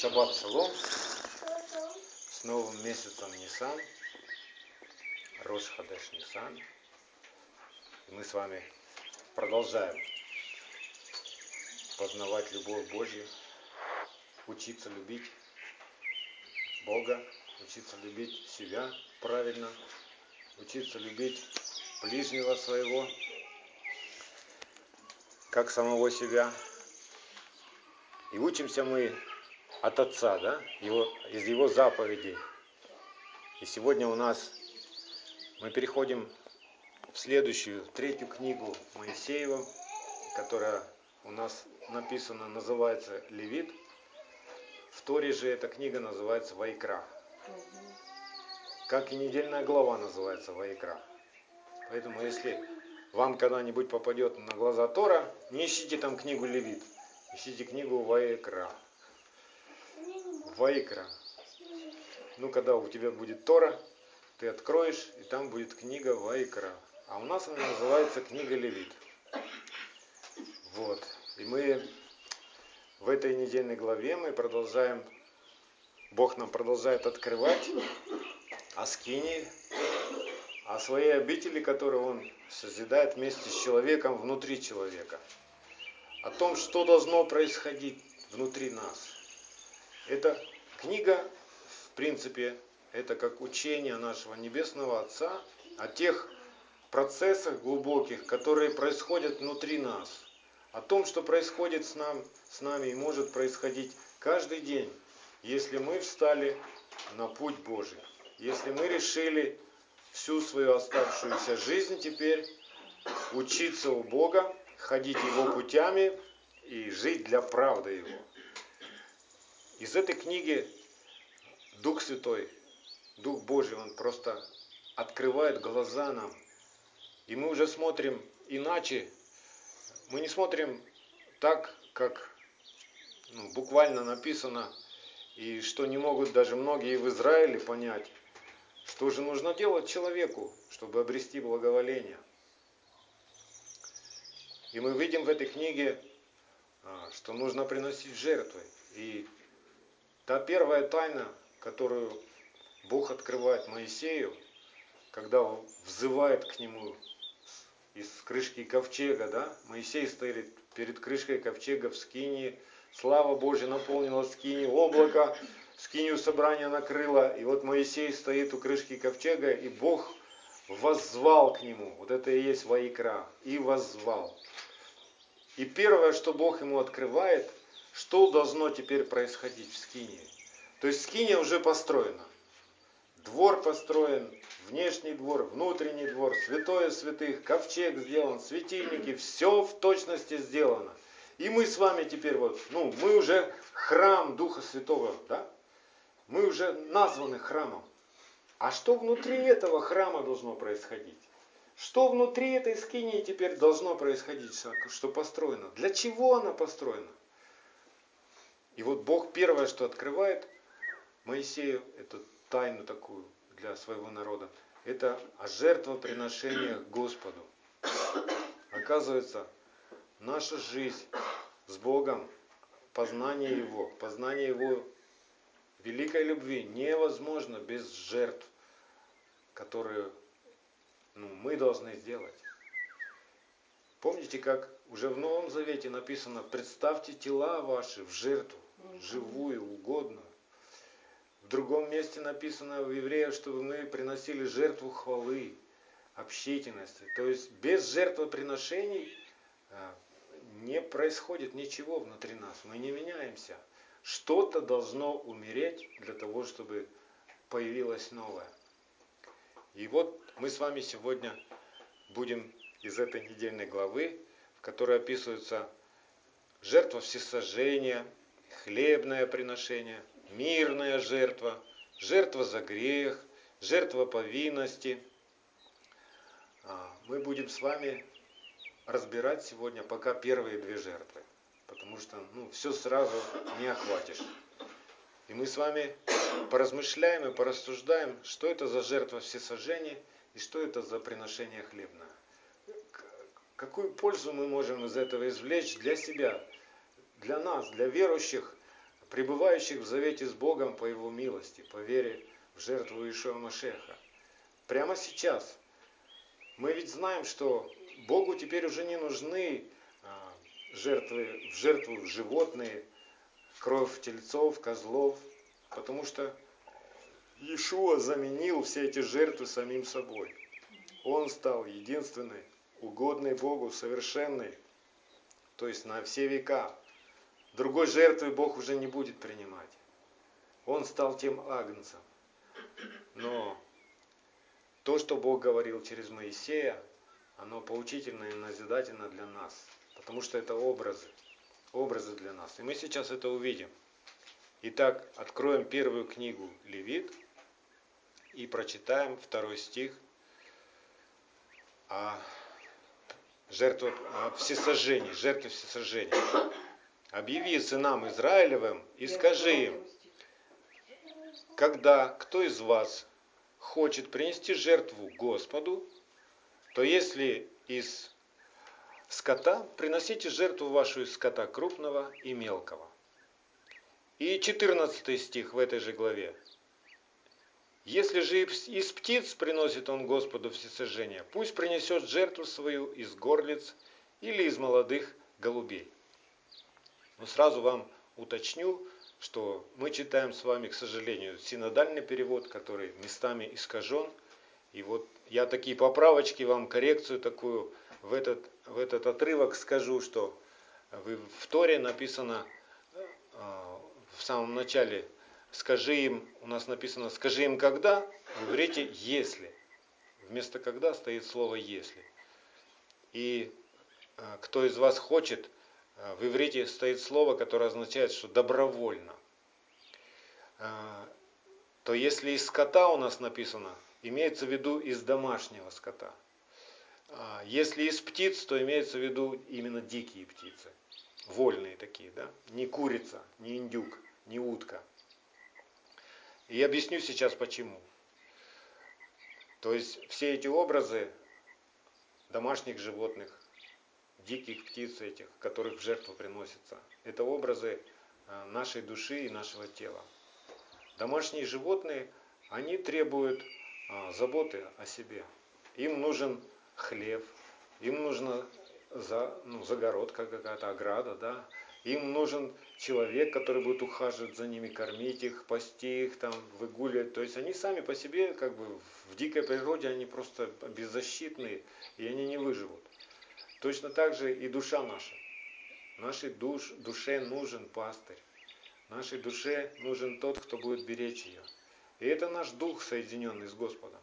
Шаббат шалом с новым месяцем Нисан, Рош Хадеш Нисан. Мы с вами продолжаем познавать любовь Божью, учиться любить Бога, учиться любить себя правильно, учиться любить ближнего своего, как самого себя. И учимся мы от Отца, да, его, из Его заповедей. И сегодня у нас мы переходим в следующую, третью книгу Моисеева, которая у нас написана, называется Левит. В Торе же эта книга называется Вайкра. Как и недельная глава называется Вайкра. Поэтому если вам когда-нибудь попадет на глаза Тора, не ищите там книгу Левит, ищите книгу Вайкра. Вайкра. Ну, когда у тебя будет Тора, ты откроешь, и там будет книга Вайкра. А у нас она называется книга Левит. Вот. И мы в этой недельной главе мы продолжаем, Бог нам продолжает открывать о скине, о своей обители, которую Он созидает вместе с человеком внутри человека. О том, что должно происходить внутри нас. Это книга, в принципе, это как учение нашего Небесного Отца о тех процессах глубоких, которые происходят внутри нас, о том, что происходит с, нам, с нами и может происходить каждый день, если мы встали на путь Божий, если мы решили всю свою оставшуюся жизнь теперь учиться у Бога, ходить Его путями и жить для правды Его. Из этой книги Дух Святой, Дух Божий, Он просто открывает глаза нам. И мы уже смотрим иначе. Мы не смотрим так, как ну, буквально написано, и что не могут даже многие в Израиле понять, что же нужно делать человеку, чтобы обрести благоволение. И мы видим в этой книге, а, что нужно приносить жертвы. И Та первая тайна, которую Бог открывает Моисею, когда он взывает к нему из крышки ковчега, да, Моисей стоит перед крышкой ковчега в скине, слава Божья наполнила скини, облако скинию собрания накрыло, и вот Моисей стоит у крышки ковчега, и Бог воззвал к нему, вот это и есть воикра, и воззвал. И первое, что Бог ему открывает – что должно теперь происходить в Скине. То есть Скиния уже построена. Двор построен, внешний двор, внутренний двор, святое святых, ковчег сделан, светильники, все в точности сделано. И мы с вами теперь вот, ну, мы уже храм Духа Святого, да? Мы уже названы храмом. А что внутри этого храма должно происходить? Что внутри этой скинии теперь должно происходить, что построено? Для чего она построена? И вот Бог первое, что открывает Моисею, эту тайну такую для своего народа, это о жертвоприношениях Господу. Оказывается, наша жизнь с Богом, познание Его, познание Его великой любви невозможно без жертв, которые ну, мы должны сделать. Помните, как уже в Новом Завете написано, представьте тела ваши в жертву, живую, угодную. В другом месте написано в Евреях, чтобы мы приносили жертву хвалы, общительности. То есть без жертвоприношений а, не происходит ничего внутри нас. Мы не меняемся. Что-то должно умереть для того, чтобы появилось новое. И вот мы с вами сегодня будем из этой недельной главы, в которой описываются жертва всесожжения, хлебное приношение, мирная жертва, жертва за грех, жертва повинности. А, мы будем с вами разбирать сегодня пока первые две жертвы, потому что ну, все сразу не охватишь. И мы с вами поразмышляем и порассуждаем, что это за жертва всесожжения и что это за приношение хлебное. Какую пользу мы можем из этого извлечь для себя, для нас, для верующих, пребывающих в завете с Богом по Его милости, по вере в жертву Ишуа Машеха. Прямо сейчас. Мы ведь знаем, что Богу теперь уже не нужны а, жертвы, в жертву животные, кровь тельцов, козлов, потому что Иешуа заменил все эти жертвы самим собой. Он стал единственной, угодной Богу, совершенной, то есть на все века. Другой жертвы Бог уже не будет принимать. Он стал тем агнцем. Но то, что Бог говорил через Моисея, оно поучительно и назидательно для нас. Потому что это образы. Образы для нас. И мы сейчас это увидим. Итак, откроем первую книгу Левит и прочитаем второй стих о жертвах, о всесожжении, жертве всесожжения. Объяви сынам Израилевым и скажи им, когда кто из вас хочет принести жертву Господу, то если из скота, приносите жертву вашу из скота крупного и мелкого. И 14 стих в этой же главе. Если же из птиц приносит он Господу всесожжение, пусть принесет жертву свою из горлиц или из молодых голубей. Но сразу вам уточню, что мы читаем с вами, к сожалению, синодальный перевод, который местами искажен. И вот я такие поправочки вам, коррекцию такую в этот, в этот отрывок скажу, что в Торе написано а, в самом начале, скажи им, у нас написано, скажи им когда, в иврите если. Вместо когда стоит слово если. И а, кто из вас хочет, в иврите стоит слово, которое означает, что добровольно. А, то если из скота у нас написано, имеется в виду из домашнего скота. А, если из птиц, то имеется в виду именно дикие птицы. Вольные такие, да? Не курица, не индюк, не утка. И объясню сейчас почему. То есть все эти образы домашних животных, диких птиц этих, которых в жертву приносятся. Это образы э, нашей души и нашего тела. Домашние животные, они требуют а, заботы о себе. Им нужен хлеб, им нужна за, ну, загородка какая-то, ограда, да. Им нужен человек, который будет ухаживать за ними, кормить их, пасти их, там, выгуливать. То есть они сами по себе, как бы в дикой природе, они просто беззащитные, и они не выживут. Точно так же и душа наша. Нашей душ, душе нужен пастырь. Нашей душе нужен тот, кто будет беречь ее. И это наш дух, соединенный с Господом.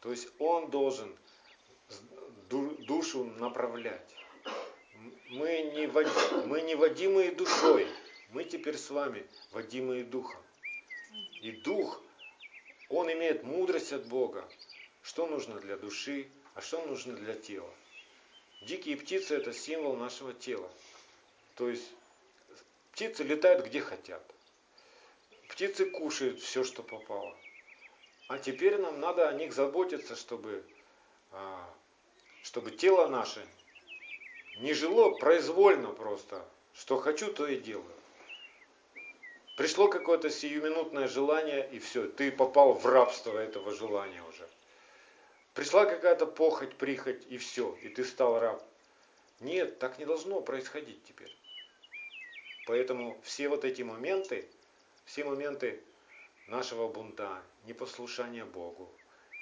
То есть Он должен душу направлять. Мы не, вод... мы не водимые душой, мы теперь с вами водимые духом. И дух, он имеет мудрость от Бога, что нужно для души, а что нужно для тела. Дикие птицы – это символ нашего тела. То есть птицы летают где хотят. Птицы кушают все, что попало. А теперь нам надо о них заботиться, чтобы, а, чтобы тело наше не жило произвольно просто. Что хочу, то и делаю. Пришло какое-то сиюминутное желание, и все, ты попал в рабство этого желания. Пришла какая-то похоть, прихоть, и все, и ты стал раб. Нет, так не должно происходить теперь. Поэтому все вот эти моменты, все моменты нашего бунта, непослушания Богу,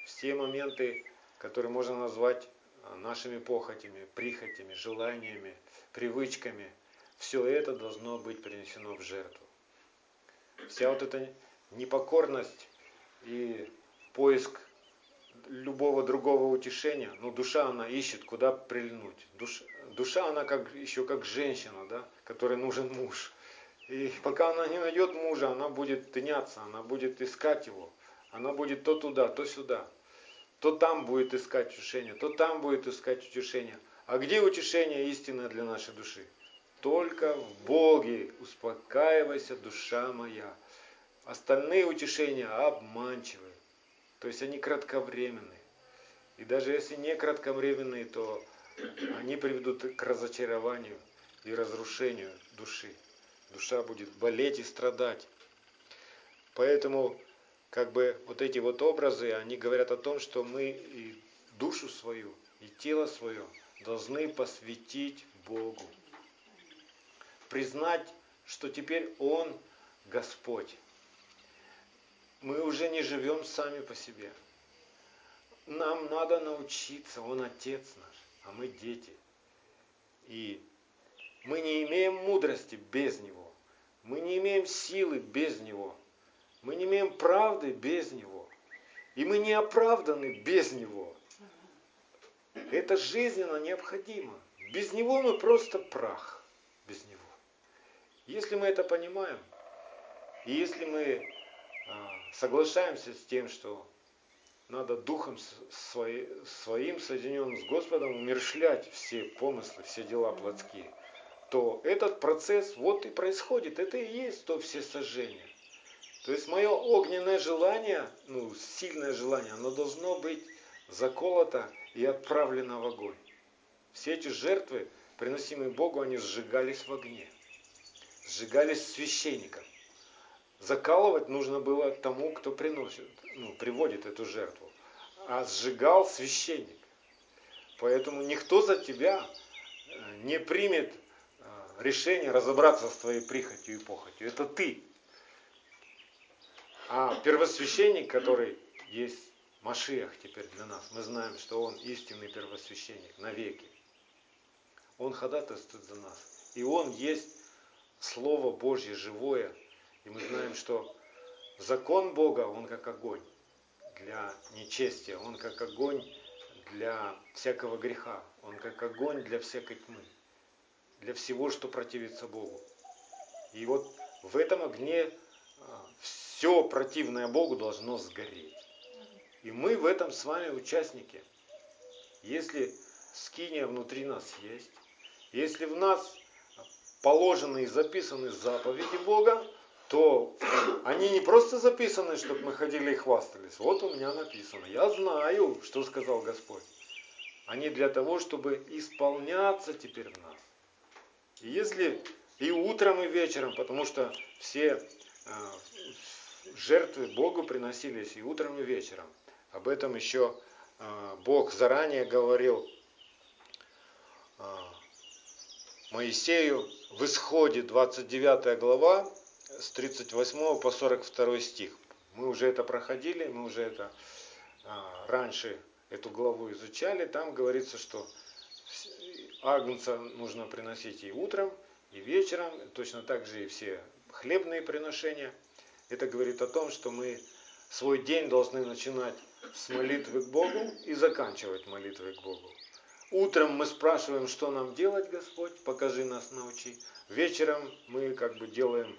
все моменты, которые можно назвать а, нашими похотями, прихотями, желаниями, привычками, все это должно быть принесено в жертву. Вся вот эта непокорность и поиск любого другого утешения, ну душа она ищет, куда прильнуть. Душа, душа она как, еще как женщина, да, которой нужен муж. И пока она не найдет мужа, она будет тыняться, она будет искать его. Она будет то туда, то сюда. То там будет искать утешение, то там будет искать утешение. А где утешение истинное для нашей души? Только в Боге успокаивайся, душа моя. Остальные утешения обманчивы. То есть они кратковременные. И даже если не кратковременные, то они приведут к разочарованию и разрушению души. душа будет болеть и страдать. Поэтому как бы вот эти вот образы, они говорят о том, что мы и душу свою, и тело свое должны посвятить Богу. Признать, что теперь Он Господь. Мы уже не живем сами по себе. Нам надо научиться, Он Отец наш, а мы дети. И мы не имеем мудрости без Него. Мы не имеем силы без Него. Мы не имеем правды без Него. И мы не оправданы без Него. Это жизненно необходимо. Без Него мы просто прах. Без Него. Если мы это понимаем, и если мы соглашаемся с тем, что надо духом своим, соединенным с Господом, умершлять все помыслы, все дела плотские, то этот процесс вот и происходит. Это и есть то все сожжение. То есть мое огненное желание, ну, сильное желание, оно должно быть заколото и отправлено в огонь. Все эти жертвы, приносимые Богу, они сжигались в огне. Сжигались священником. Закалывать нужно было тому, кто приносит, ну, приводит эту жертву. А сжигал священник. Поэтому никто за тебя э, не примет э, решение разобраться с твоей прихотью и похотью. Это ты. А первосвященник, который есть Машиах теперь для нас, мы знаем, что он истинный первосвященник навеки. Он ходатайствует за нас. И он есть Слово Божье живое, и мы знаем, что закон Бога, он как огонь для нечестия, он как огонь для всякого греха, он как огонь для всякой тьмы, для всего, что противится Богу. И вот в этом огне а, все противное Богу должно сгореть. И мы в этом с вами участники. Если скиния внутри нас есть, если в нас положены и записаны заповеди Бога, то они не просто записаны, чтобы мы ходили и хвастались. Вот у меня написано. Я знаю, что сказал Господь. Они для того, чтобы исполняться теперь в нас. И если и утром, и вечером, потому что все э, жертвы Богу приносились и утром, и вечером. Об этом еще э, Бог заранее говорил э, Моисею в Исходе 29 глава, с 38 по 42 стих. Мы уже это проходили, мы уже это а, раньше эту главу изучали. Там говорится, что агнца нужно приносить и утром, и вечером, точно так же и все хлебные приношения. Это говорит о том, что мы свой день должны начинать с молитвы к Богу и заканчивать молитвой к Богу. Утром мы спрашиваем, что нам делать, Господь, покажи нас, научи. Вечером мы как бы делаем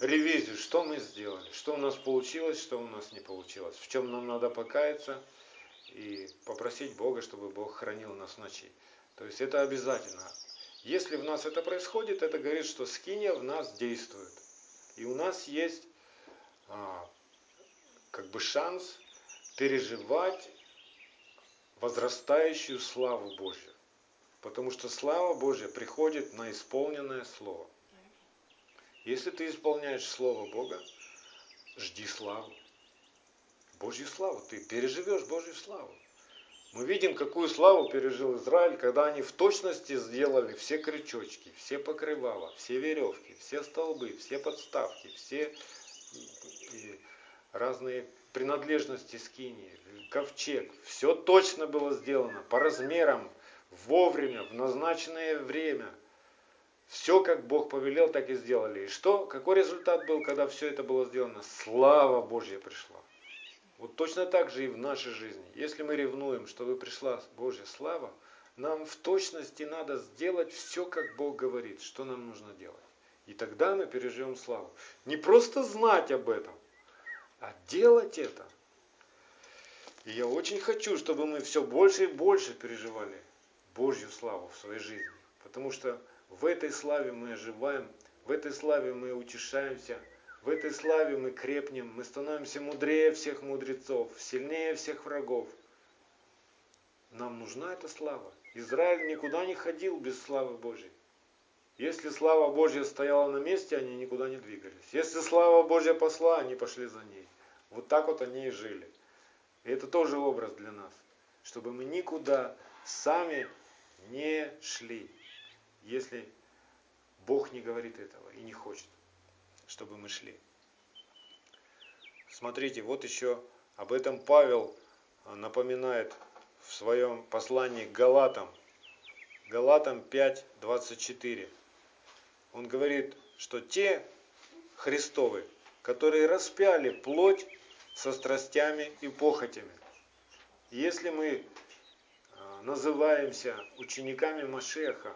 ревизию, что мы сделали, что у нас получилось, что у нас не получилось, в чем нам надо покаяться и попросить Бога, чтобы Бог хранил нас ночи. То есть это обязательно. Если в нас это происходит, это говорит, что скиния в нас действует. И у нас есть а, как бы шанс переживать возрастающую славу Божью. Потому что слава Божья приходит на исполненное слово. Если ты исполняешь Слово Бога, жди славу. Божью славу. Ты переживешь Божью славу. Мы видим, какую славу пережил Израиль, когда они в точности сделали все крючочки, все покрывала, все веревки, все столбы, все подставки, все разные принадлежности скинии, ковчег. Все точно было сделано по размерам, вовремя, в назначенное время – все, как Бог повелел, так и сделали. И что? Какой результат был, когда все это было сделано? Слава Божья пришла. Вот точно так же и в нашей жизни. Если мы ревнуем, чтобы пришла Божья слава, нам в точности надо сделать все, как Бог говорит, что нам нужно делать. И тогда мы переживем славу. Не просто знать об этом, а делать это. И я очень хочу, чтобы мы все больше и больше переживали Божью славу в своей жизни. Потому что в этой славе мы оживаем, в этой славе мы утешаемся, в этой славе мы крепнем, мы становимся мудрее всех мудрецов, сильнее всех врагов. Нам нужна эта слава. Израиль никуда не ходил без славы Божьей. Если слава Божья стояла на месте, они никуда не двигались. Если слава Божья посла, они пошли за ней. Вот так вот они и жили. И это тоже образ для нас, чтобы мы никуда сами не шли, если Бог не говорит этого и не хочет, чтобы мы шли. Смотрите, вот еще об этом Павел напоминает в своем послании к Галатам. Галатам 5, 24 он говорит, что те Христовы, которые распяли плоть со страстями и похотями. Если мы а, называемся учениками Машеха,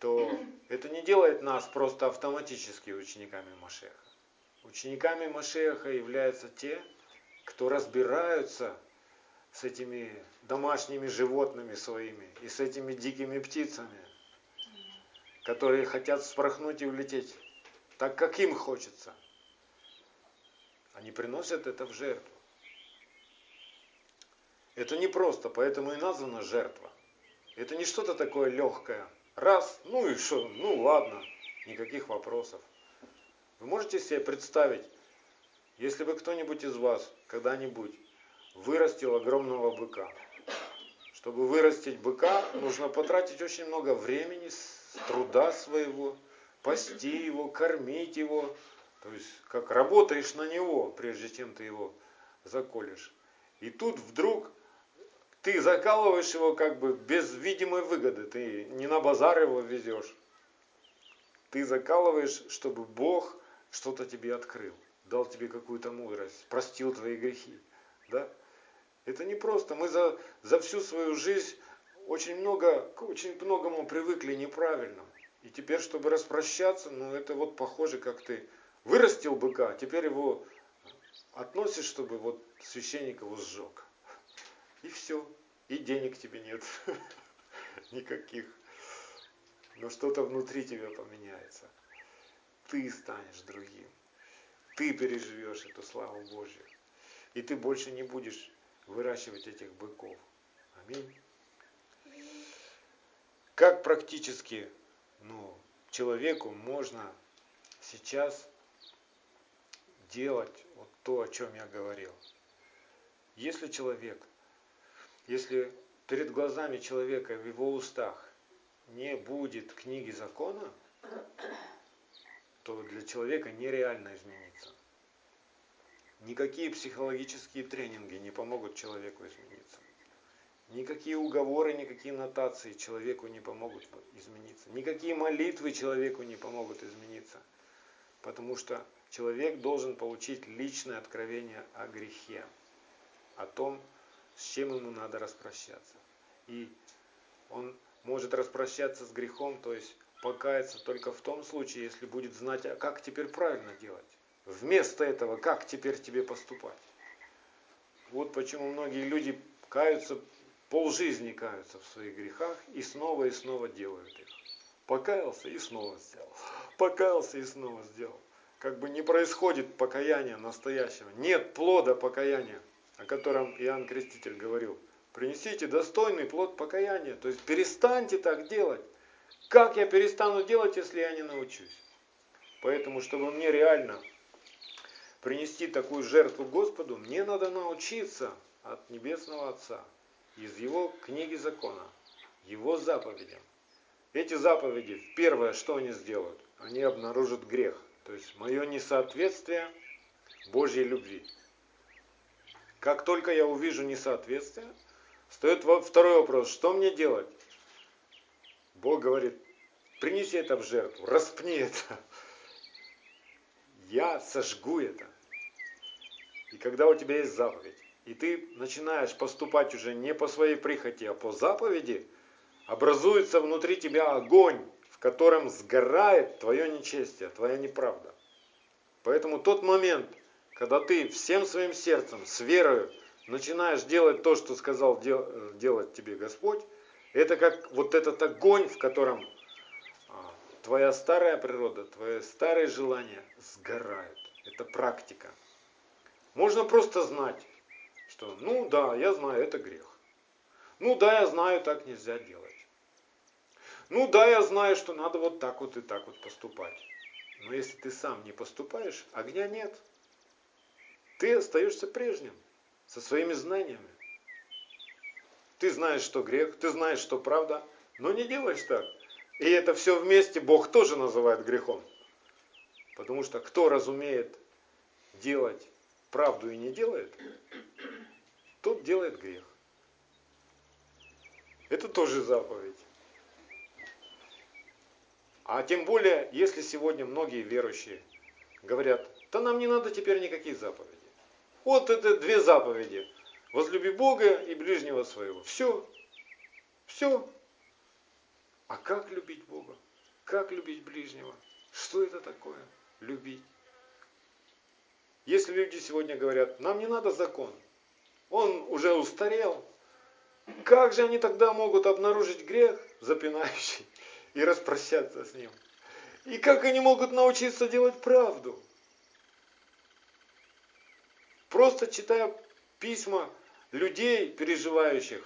то это не делает нас просто автоматически учениками Машеха. Учениками Машеха являются те, кто разбираются с этими домашними животными своими и с этими дикими птицами, которые хотят спорхнуть и улететь так, как им хочется. Они приносят это в жертву. Это не просто, поэтому и названа жертва. Это не что-то такое легкое. Раз, ну и что, ну ладно, никаких вопросов. Вы можете себе представить, если бы кто-нибудь из вас когда-нибудь вырастил огромного быка. Чтобы вырастить быка, нужно потратить очень много времени, труда своего, пасти его, кормить его. То есть, как работаешь на него, прежде чем ты его заколешь. И тут вдруг ты закалываешь его как бы без видимой выгоды. Ты не на базар его везешь. Ты закалываешь, чтобы Бог что-то тебе открыл, дал тебе какую-то мудрость, простил твои грехи. Да? Это не просто. Мы за, за всю свою жизнь очень много, к очень многому привыкли неправильно. И теперь, чтобы распрощаться, ну это вот похоже, как ты вырастил быка, теперь его относишь, чтобы вот священник его сжег. И все. И денег тебе нет. Никаких. Но что-то внутри тебя поменяется. Ты станешь другим. Ты переживешь эту славу Божью. И ты больше не будешь выращивать этих быков. Аминь как практически ну, человеку можно сейчас делать вот то, о чем я говорил. Если человек, если перед глазами человека в его устах не будет книги закона, то для человека нереально измениться. Никакие психологические тренинги не помогут человеку измениться. Никакие уговоры, никакие нотации человеку не помогут измениться. Никакие молитвы человеку не помогут измениться. Потому что человек должен получить личное откровение о грехе, о том, с чем ему надо распрощаться. И он может распрощаться с грехом, то есть покаяться только в том случае, если будет знать, а как теперь правильно делать. Вместо этого, как теперь тебе поступать. Вот почему многие люди каются полжизни каются в своих грехах и снова и снова делают их. Покаялся и снова сделал. Покаялся и снова сделал. Как бы не происходит покаяния настоящего. Нет плода покаяния, о котором Иоанн Креститель говорил. Принесите достойный плод покаяния. То есть перестаньте так делать. Как я перестану делать, если я не научусь? Поэтому, чтобы мне реально принести такую жертву Господу, мне надо научиться от Небесного Отца из его книги закона, его заповедям. Эти заповеди, первое, что они сделают? Они обнаружат грех, то есть мое несоответствие Божьей любви. Как только я увижу несоответствие, встает второй вопрос, что мне делать? Бог говорит, принеси это в жертву, распни это. Я сожгу это. И когда у тебя есть заповедь, и ты начинаешь поступать уже не по своей прихоти, а по заповеди, образуется внутри тебя огонь, в котором сгорает твое нечестие, твоя неправда. Поэтому тот момент, когда ты всем своим сердцем, с верою, начинаешь делать то, что сказал делать тебе Господь, это как вот этот огонь, в котором а, твоя старая природа, твои старые желания сгорают. Это практика. Можно просто знать, что ну да, я знаю, это грех. Ну да, я знаю, так нельзя делать. Ну да, я знаю, что надо вот так вот и так вот поступать. Но если ты сам не поступаешь, огня нет. Ты остаешься прежним, со своими знаниями. Ты знаешь, что грех, ты знаешь, что правда, но не делаешь так. И это все вместе Бог тоже называет грехом. Потому что кто разумеет делать правду и не делает, тот делает грех. Это тоже заповедь. А тем более, если сегодня многие верующие говорят, да нам не надо теперь никаких заповедей. Вот это две заповеди. Возлюби Бога и ближнего своего. Все. Все. А как любить Бога? Как любить ближнего? Что это такое? Любить. Если люди сегодня говорят, нам не надо закон, он уже устарел, как же они тогда могут обнаружить грех запинающий и распрощаться с ним? И как они могут научиться делать правду? Просто читая письма людей, переживающих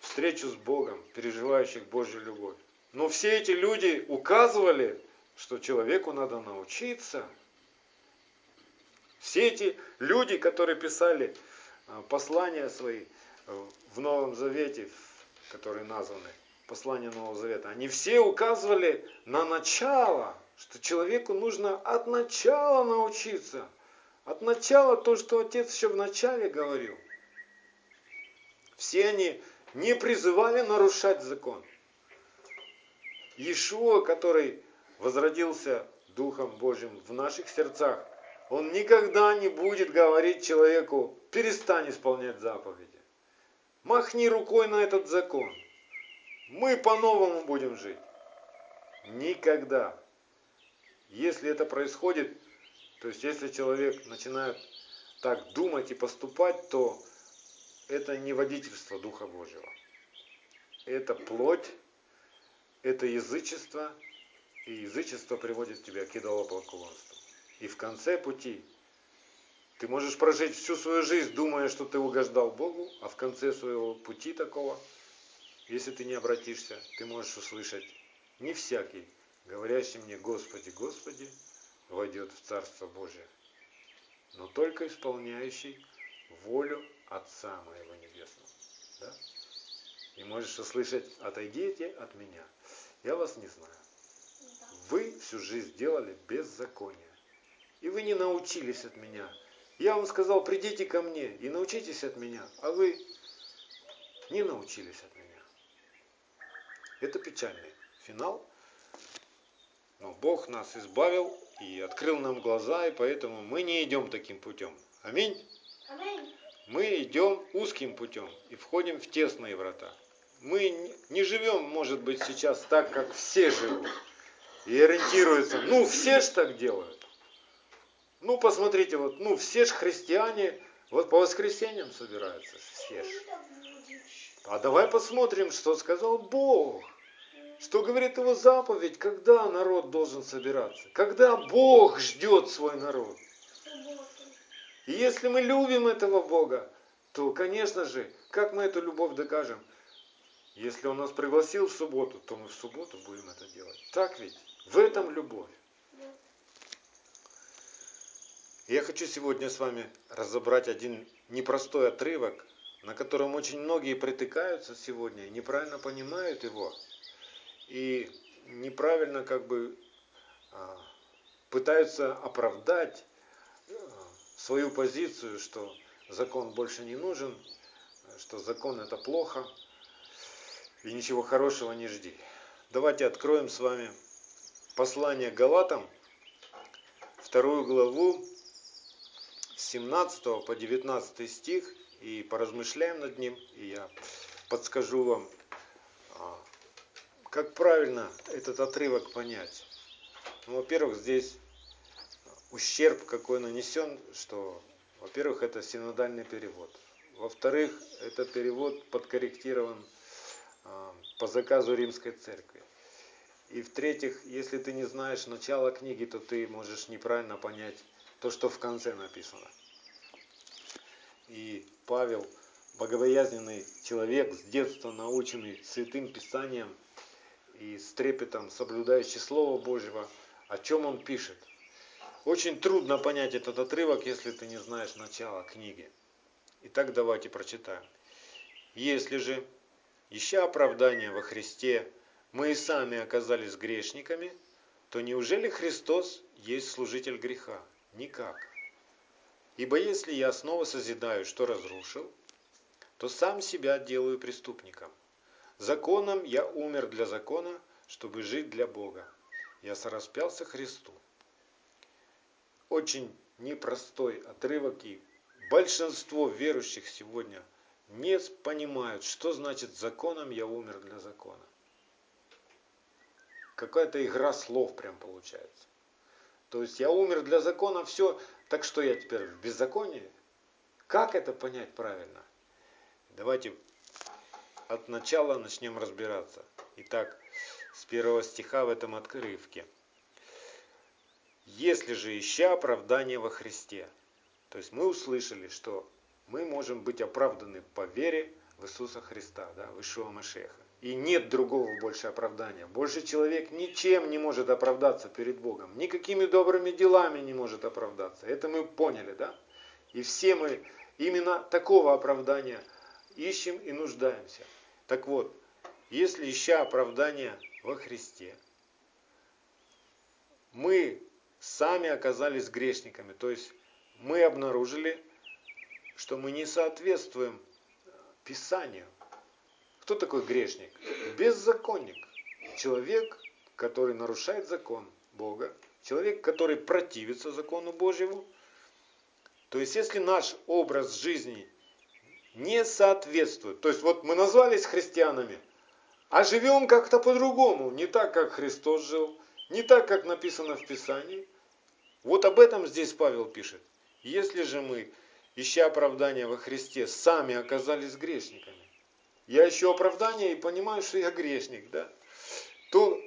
встречу с Богом, переживающих Божью любовь. Но все эти люди указывали, что человеку надо научиться. Все эти люди, которые писали а, послания свои э, в Новом Завете, которые названы послания Нового Завета, они все указывали на начало, что человеку нужно от начала научиться. От начала то, что Отец еще в начале говорил. Все они не призывали нарушать закон. Иешуа, который возродился Духом Божьим в наших сердцах, он никогда не будет говорить человеку, перестань исполнять заповеди. Махни рукой на этот закон. Мы по-новому будем жить. Никогда. Если это происходит, то есть если человек начинает так думать и поступать, то это не водительство Духа Божьего. Это плоть, это язычество, и язычество приводит тебя к идолопоклонству. И в конце пути ты можешь прожить всю свою жизнь, думая, что ты угождал Богу, а в конце своего пути такого, если ты не обратишься, ты можешь услышать не всякий, говорящий мне Господи, Господи, войдет в Царство Божие, но только исполняющий волю Отца моего Небесного. Да? И можешь услышать, отойдите от меня. Я вас не знаю. Вы всю жизнь делали беззаконие. И вы не научились от меня. Я вам сказал, придите ко мне и научитесь от меня. А вы не научились от меня. Это печальный финал. Но Бог нас избавил и открыл нам глаза, и поэтому мы не идем таким путем. Аминь. Аминь мы идем узким путем и входим в тесные врата. Мы не живем, может быть, сейчас так, как все живут. И ориентируются, ну, все ж так делают. Ну, посмотрите, вот, ну, все ж христиане, вот по воскресеньям собираются, все ж. А давай посмотрим, что сказал Бог. Что говорит его заповедь, когда народ должен собираться. Когда Бог ждет свой народ. И если мы любим этого Бога, то, конечно же, как мы эту любовь докажем? Если Он нас пригласил в субботу, то мы в субботу будем это делать. Так ведь? В этом любовь. Я хочу сегодня с вами разобрать один непростой отрывок, на котором очень многие притыкаются сегодня и неправильно понимают его. И неправильно как бы а, пытаются оправдать свою позицию, что закон больше не нужен, что закон это плохо, и ничего хорошего не жди. Давайте откроем с вами послание Галатам, вторую главу, с 17 по 19 стих, и поразмышляем над ним, и я подскажу вам, а, как правильно этот отрывок понять. Ну, во-первых, здесь ущерб какой нанесен, что, во-первых, это синодальный перевод. Во-вторых, этот перевод подкорректирован э, по заказу Римской Церкви. И в-третьих, если ты не знаешь начала книги, то ты можешь неправильно понять то, что в конце написано. И Павел, богобоязненный человек, с детства наученный святым писанием, и с трепетом соблюдающий Слово Божьего, о чем он пишет. Очень трудно понять этот отрывок, если ты не знаешь начала книги. Итак, давайте прочитаем. Если же, ища оправдания во Христе, мы и сами оказались грешниками, то неужели Христос есть служитель греха? Никак. Ибо если я снова созидаю, что разрушил, то сам себя делаю преступником. Законом я умер для закона, чтобы жить для Бога. Я сораспялся Христу. Очень непростой отрывок, и большинство верующих сегодня не понимают, что значит законом я умер для закона. Какая-то игра слов прям получается. То есть я умер для закона, все, так что я теперь в беззаконии? Как это понять правильно? Давайте от начала начнем разбираться. Итак, с первого стиха в этом отрывке. Если же ища оправдание во Христе, то есть мы услышали, что мы можем быть оправданы по вере в Иисуса Христа, да, Высшего Машеха. И нет другого больше оправдания. Больше человек ничем не может оправдаться перед Богом. Никакими добрыми делами не может оправдаться. Это мы поняли, да? И все мы именно такого оправдания ищем и нуждаемся. Так вот, если ища оправдания во Христе, мы сами оказались грешниками. То есть мы обнаружили, что мы не соответствуем Писанию. Кто такой грешник? Беззаконник. Человек, который нарушает закон Бога. Человек, который противится закону Божьему. То есть, если наш образ жизни не соответствует, то есть вот мы назвались христианами, а живем как-то по-другому, не так, как Христос жил, не так, как написано в Писании. Вот об этом здесь Павел пишет. Если же мы, ища оправдания во Христе, сами оказались грешниками, я ищу оправдание и понимаю, что я грешник, да, то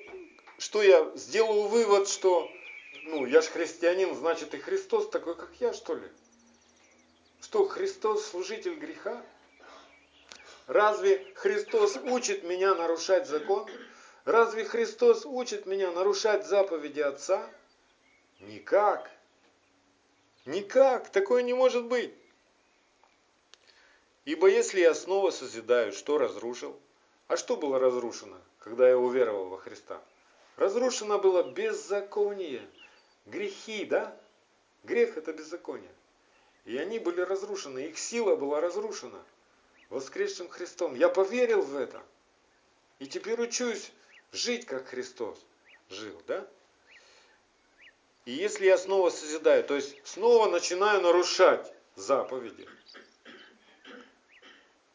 что я сделаю вывод, что ну, я же христианин, значит и Христос такой, как я, что ли? Что, Христос служитель греха? Разве Христос учит меня нарушать закон? Разве Христос учит меня нарушать заповеди Отца? Никак. Никак. Такое не может быть. Ибо если я снова созидаю, что разрушил? А что было разрушено, когда я уверовал во Христа? Разрушено было беззаконие, грехи, да? Грех это беззаконие. И они были разрушены, их сила была разрушена воскресшим Христом. Я поверил в это. И теперь учусь жить, как Христос жил, да? И если я снова созидаю, то есть снова начинаю нарушать заповеди,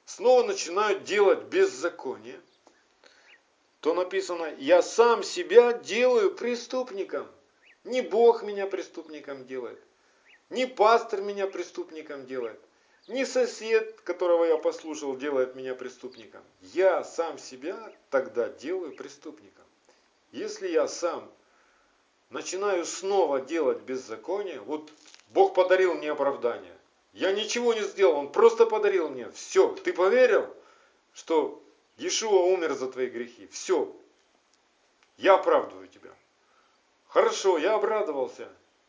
снова начинают делать беззаконие, то написано, я сам себя делаю преступником. Не Бог меня преступником делает, не пастор меня преступником делает, не сосед, которого я послушал, делает меня преступником. Я сам себя тогда делаю преступником. Если я сам начинаю снова делать беззаконие, вот Бог подарил мне оправдание. Я ничего не сделал, Он просто подарил мне. Все, ты поверил, что Иешуа умер за твои грехи. Все, я оправдываю тебя. Хорошо, я обрадовался.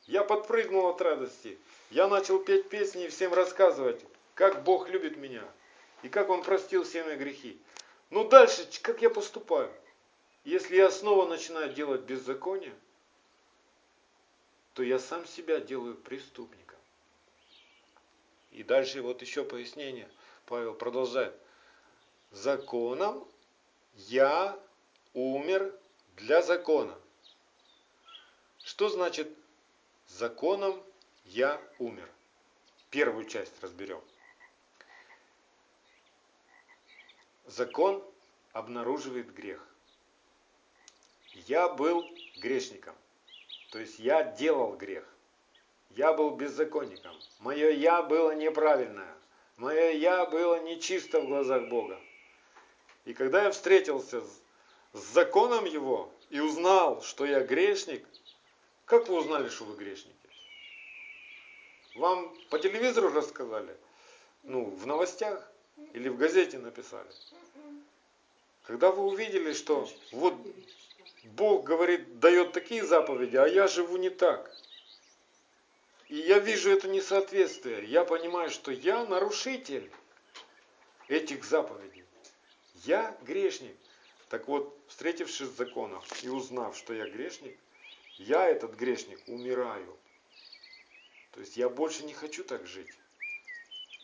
Я подпрыгнул от радости. Я начал петь песни и всем рассказывать, как Бог любит меня. И как Он простил все мои грехи. Но дальше, как я поступаю? Если я снова начинаю делать беззаконие, то я сам себя делаю преступником. И дальше вот еще пояснение. Павел продолжает. Законом я умер для закона. Что значит законом я умер? Первую часть разберем. Закон обнаруживает грех. Я был грешником. То есть я делал грех. Я был беззаконником. Мое «я» было неправильное. Мое «я» было нечисто в глазах Бога. И когда я встретился с законом Его и узнал, что я грешник, как вы узнали, что вы грешники? Вам по телевизору рассказали? Ну, в новостях? Или в газете написали? Когда вы увидели, что вот Бог говорит, дает такие заповеди, а я живу не так. И я вижу это несоответствие. Я понимаю, что я нарушитель этих заповедей. Я грешник. Так вот, встретившись с законом и узнав, что я грешник, я, этот грешник, умираю. То есть я больше не хочу так жить.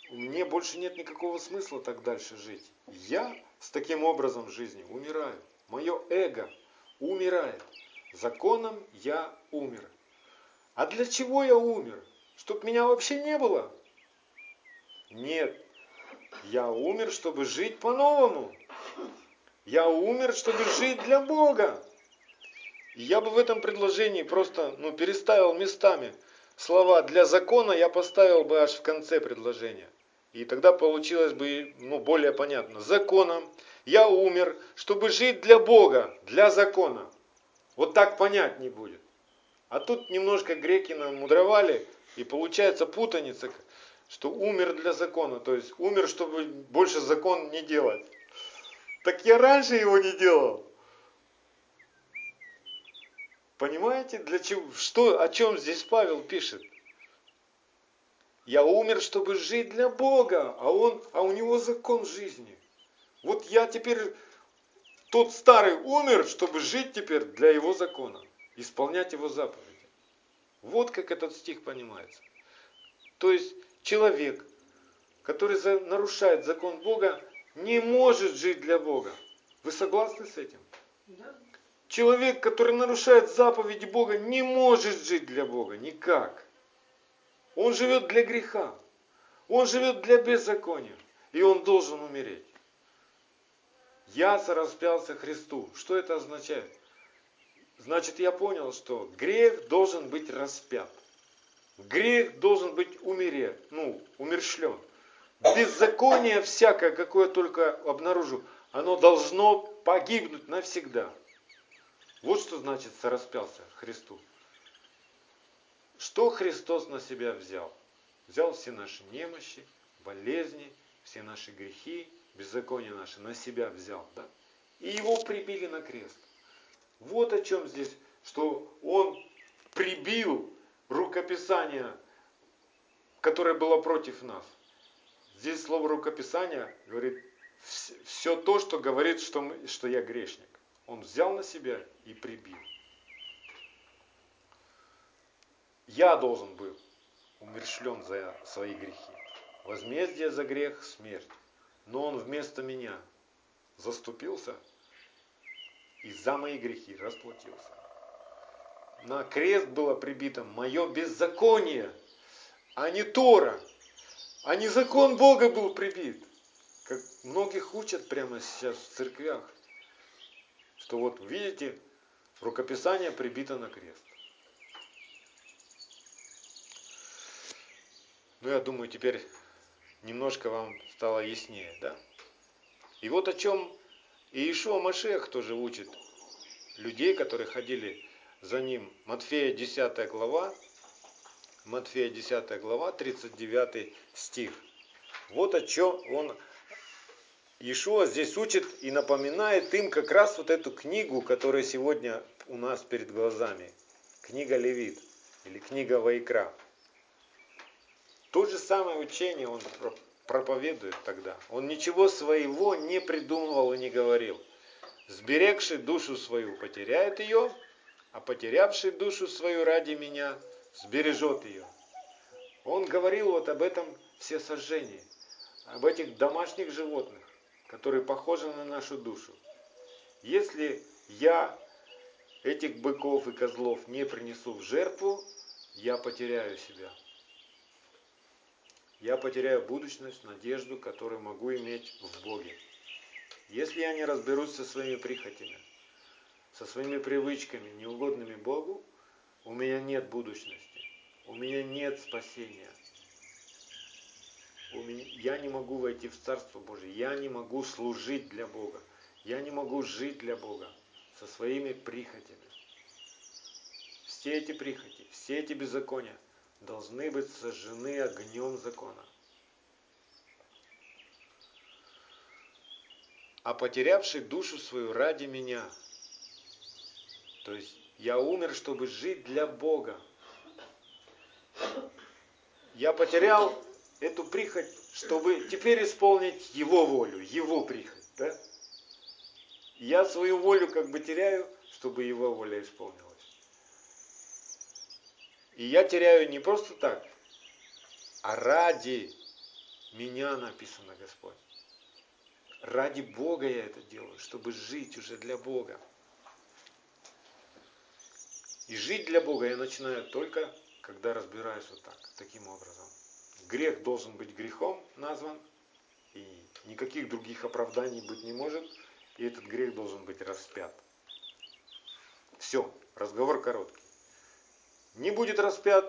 Мне больше нет никакого смысла так дальше жить. Я с таким образом жизни умираю. Мое эго умирает. Законом я умер. А для чего я умер? Чтоб меня вообще не было? Нет. Я умер, чтобы жить по-новому. Я умер, чтобы жить для Бога. Я бы в этом предложении просто ну, переставил местами слова для закона, я поставил бы аж в конце предложения. И тогда получилось бы ну, более понятно. Законом я умер, чтобы жить для Бога, для закона. Вот так понять не будет. А тут немножко греки нам мудровали, и получается путаница, что умер для закона, то есть умер, чтобы больше закон не делать. Так я раньше его не делал. Понимаете, для чего, что, о чем здесь Павел пишет? Я умер, чтобы жить для Бога, а, он, а у него закон жизни. Вот я теперь, тот старый умер, чтобы жить теперь для его закона, исполнять его заповеди. Вот как этот стих понимается. То есть человек, который нарушает закон Бога, не может жить для Бога. Вы согласны с этим? Да. Человек, который нарушает заповеди Бога, не может жить для Бога никак. Он живет для греха. Он живет для беззакония. И он должен умереть. Я распялся Христу. Что это означает? Значит, я понял, что грех должен быть распят. Грех должен быть умереть, ну, умершлен. Беззаконие всякое, какое только обнаружу, оно должно погибнуть навсегда. Вот что значит сораспялся Христу. Что Христос на себя взял? Взял все наши немощи, болезни, все наши грехи, беззаконие наше на себя взял. Да? И его прибили на крест. Вот о чем здесь, что он прибил рукописание, которое было против нас. Здесь слово рукописание говорит все то, что говорит, что, мы, что я грешник. Он взял на себя и прибил. Я должен был умершлен за свои грехи. Возмездие за грех – смерть. Но он вместо меня заступился и за мои грехи расплатился. На крест было прибито мое беззаконие, а не Тора, а не закон Бога был прибит. Как многих учат прямо сейчас в церквях, что вот видите, рукописание прибито на крест. Ну, я думаю, теперь немножко вам стало яснее, да? И вот о чем Иешуа Машех тоже учит людей, которые ходили за ним. Матфея 10 глава, Матфея 10 глава, 39 стих. Вот о чем он, Иешуа здесь учит и напоминает им как раз вот эту книгу, которая сегодня у нас перед глазами. Книга Левит или книга Вайкра. То же самое учение он проповедует тогда. Он ничего своего не придумывал и не говорил. Сберегший душу свою потеряет ее, а потерявший душу свою ради меня сбережет ее. Он говорил вот об этом все сожжении, об этих домашних животных, которые похожи на нашу душу. Если я этих быков и козлов не принесу в жертву, я потеряю себя я потеряю будущность, надежду, которую могу иметь в Боге. Если я не разберусь со своими прихотями, со своими привычками, неугодными Богу, у меня нет будущности, у меня нет спасения. У меня, я не могу войти в Царство Божие, я не могу служить для Бога, я не могу жить для Бога со своими прихотями. Все эти прихоти, все эти беззакония, должны быть сожжены огнем закона. а потерявший душу свою ради меня. То есть я умер, чтобы жить для Бога. Я потерял эту прихоть, чтобы теперь исполнить Его волю, Его прихоть. Да? Я свою волю как бы теряю, чтобы Его воля исполнилась. И я теряю не просто так, а ради меня написано Господь. Ради Бога я это делаю, чтобы жить уже для Бога. И жить для Бога я начинаю только, когда разбираюсь вот так, таким образом. Грех должен быть грехом назван, и никаких других оправданий быть не может, и этот грех должен быть распят. Все, разговор короткий. Не будет распят,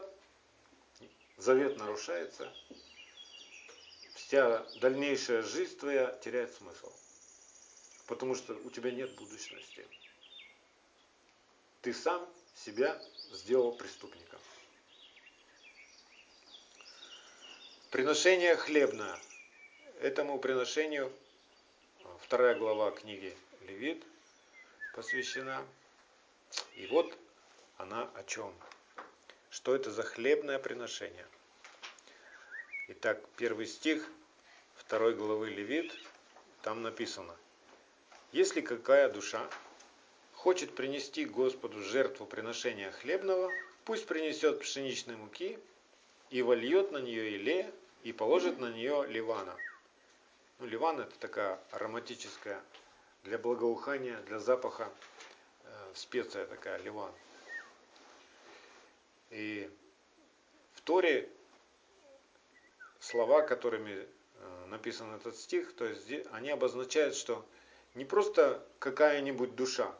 завет нарушается, вся дальнейшая жизнь твоя теряет смысл. Потому что у тебя нет будущности. Ты сам себя сделал преступником. Приношение хлебное. Этому приношению вторая глава книги Левит посвящена. И вот она о чем. Что это за хлебное приношение? Итак, первый стих второй главы Левит, там написано. Если какая душа хочет принести Господу жертву приношения хлебного, пусть принесет пшеничной муки и вольет на нее иле и положит на нее ливана. Ну, ливан это такая ароматическая для благоухания, для запаха э, специя такая, ливан. И в Торе слова, которыми э, написан этот стих, то есть они обозначают, что не просто какая-нибудь душа,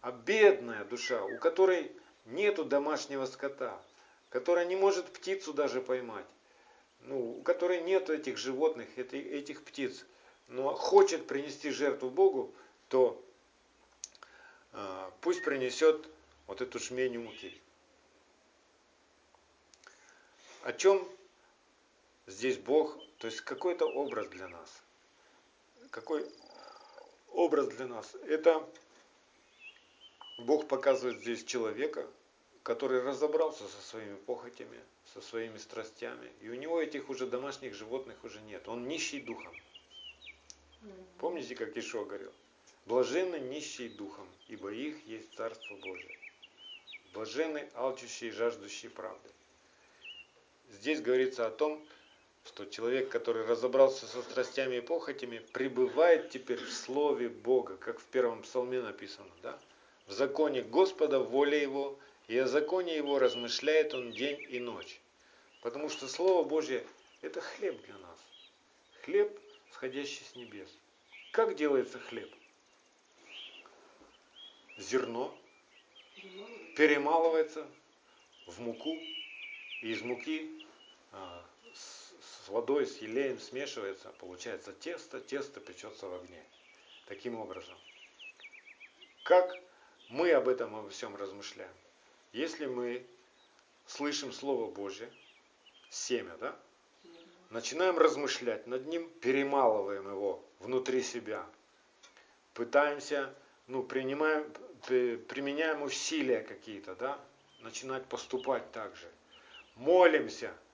а бедная душа, у которой нету домашнего скота, которая не может птицу даже поймать, ну, у которой нет этих животных, этих, птиц, но хочет принести жертву Богу, то э, пусть принесет вот эту шменю муки. О чем здесь Бог, то есть какой-то образ для нас. Какой образ для нас? Это Бог показывает здесь человека, который разобрался со своими похотями, со своими страстями. И у него этих уже домашних животных уже нет. Он нищий духом. Помните, как Ишо говорил? Блаженны нищие духом, ибо их есть Царство Божие. Блаженны алчущие и жаждущие правды. Здесь говорится о том, что человек, который разобрался со страстями и похотями, пребывает теперь в Слове Бога, как в первом псалме написано, да? В законе Господа воля Его, и о законе Его размышляет Он день и ночь. Потому что Слово Божье – это хлеб для нас. Хлеб, сходящий с небес. Как делается хлеб? Зерно перемалывается в муку, и из муки а, с водой, с елеем смешивается, получается тесто, тесто печется в огне. Таким образом. Как мы об этом обо всем размышляем? Если мы слышим Слово Божье, семя, да? Начинаем размышлять над ним, перемалываем его внутри себя. Пытаемся, ну, принимаем, применяем усилия какие-то, да? Начинать поступать так же. Молимся –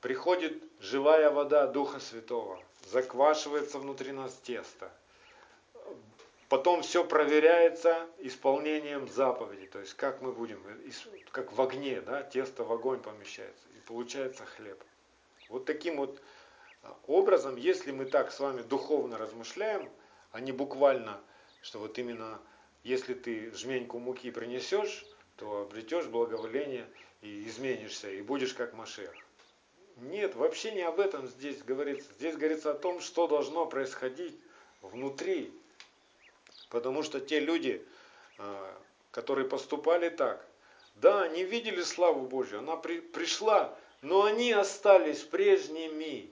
приходит живая вода Духа Святого, заквашивается внутри нас тесто. Потом все проверяется исполнением заповедей, то есть как мы будем, как в огне, да, тесто в огонь помещается, и получается хлеб. Вот таким вот а, образом, если мы так с вами духовно размышляем, а не буквально, что вот именно если ты жменьку муки принесешь, то обретешь благоволение и изменишься, и будешь как Машех. Нет, вообще не об этом здесь говорится. Здесь говорится о том, что должно происходить внутри. Потому что те люди, а, которые поступали так, да, они видели славу Божью, она при, пришла, но они остались прежними.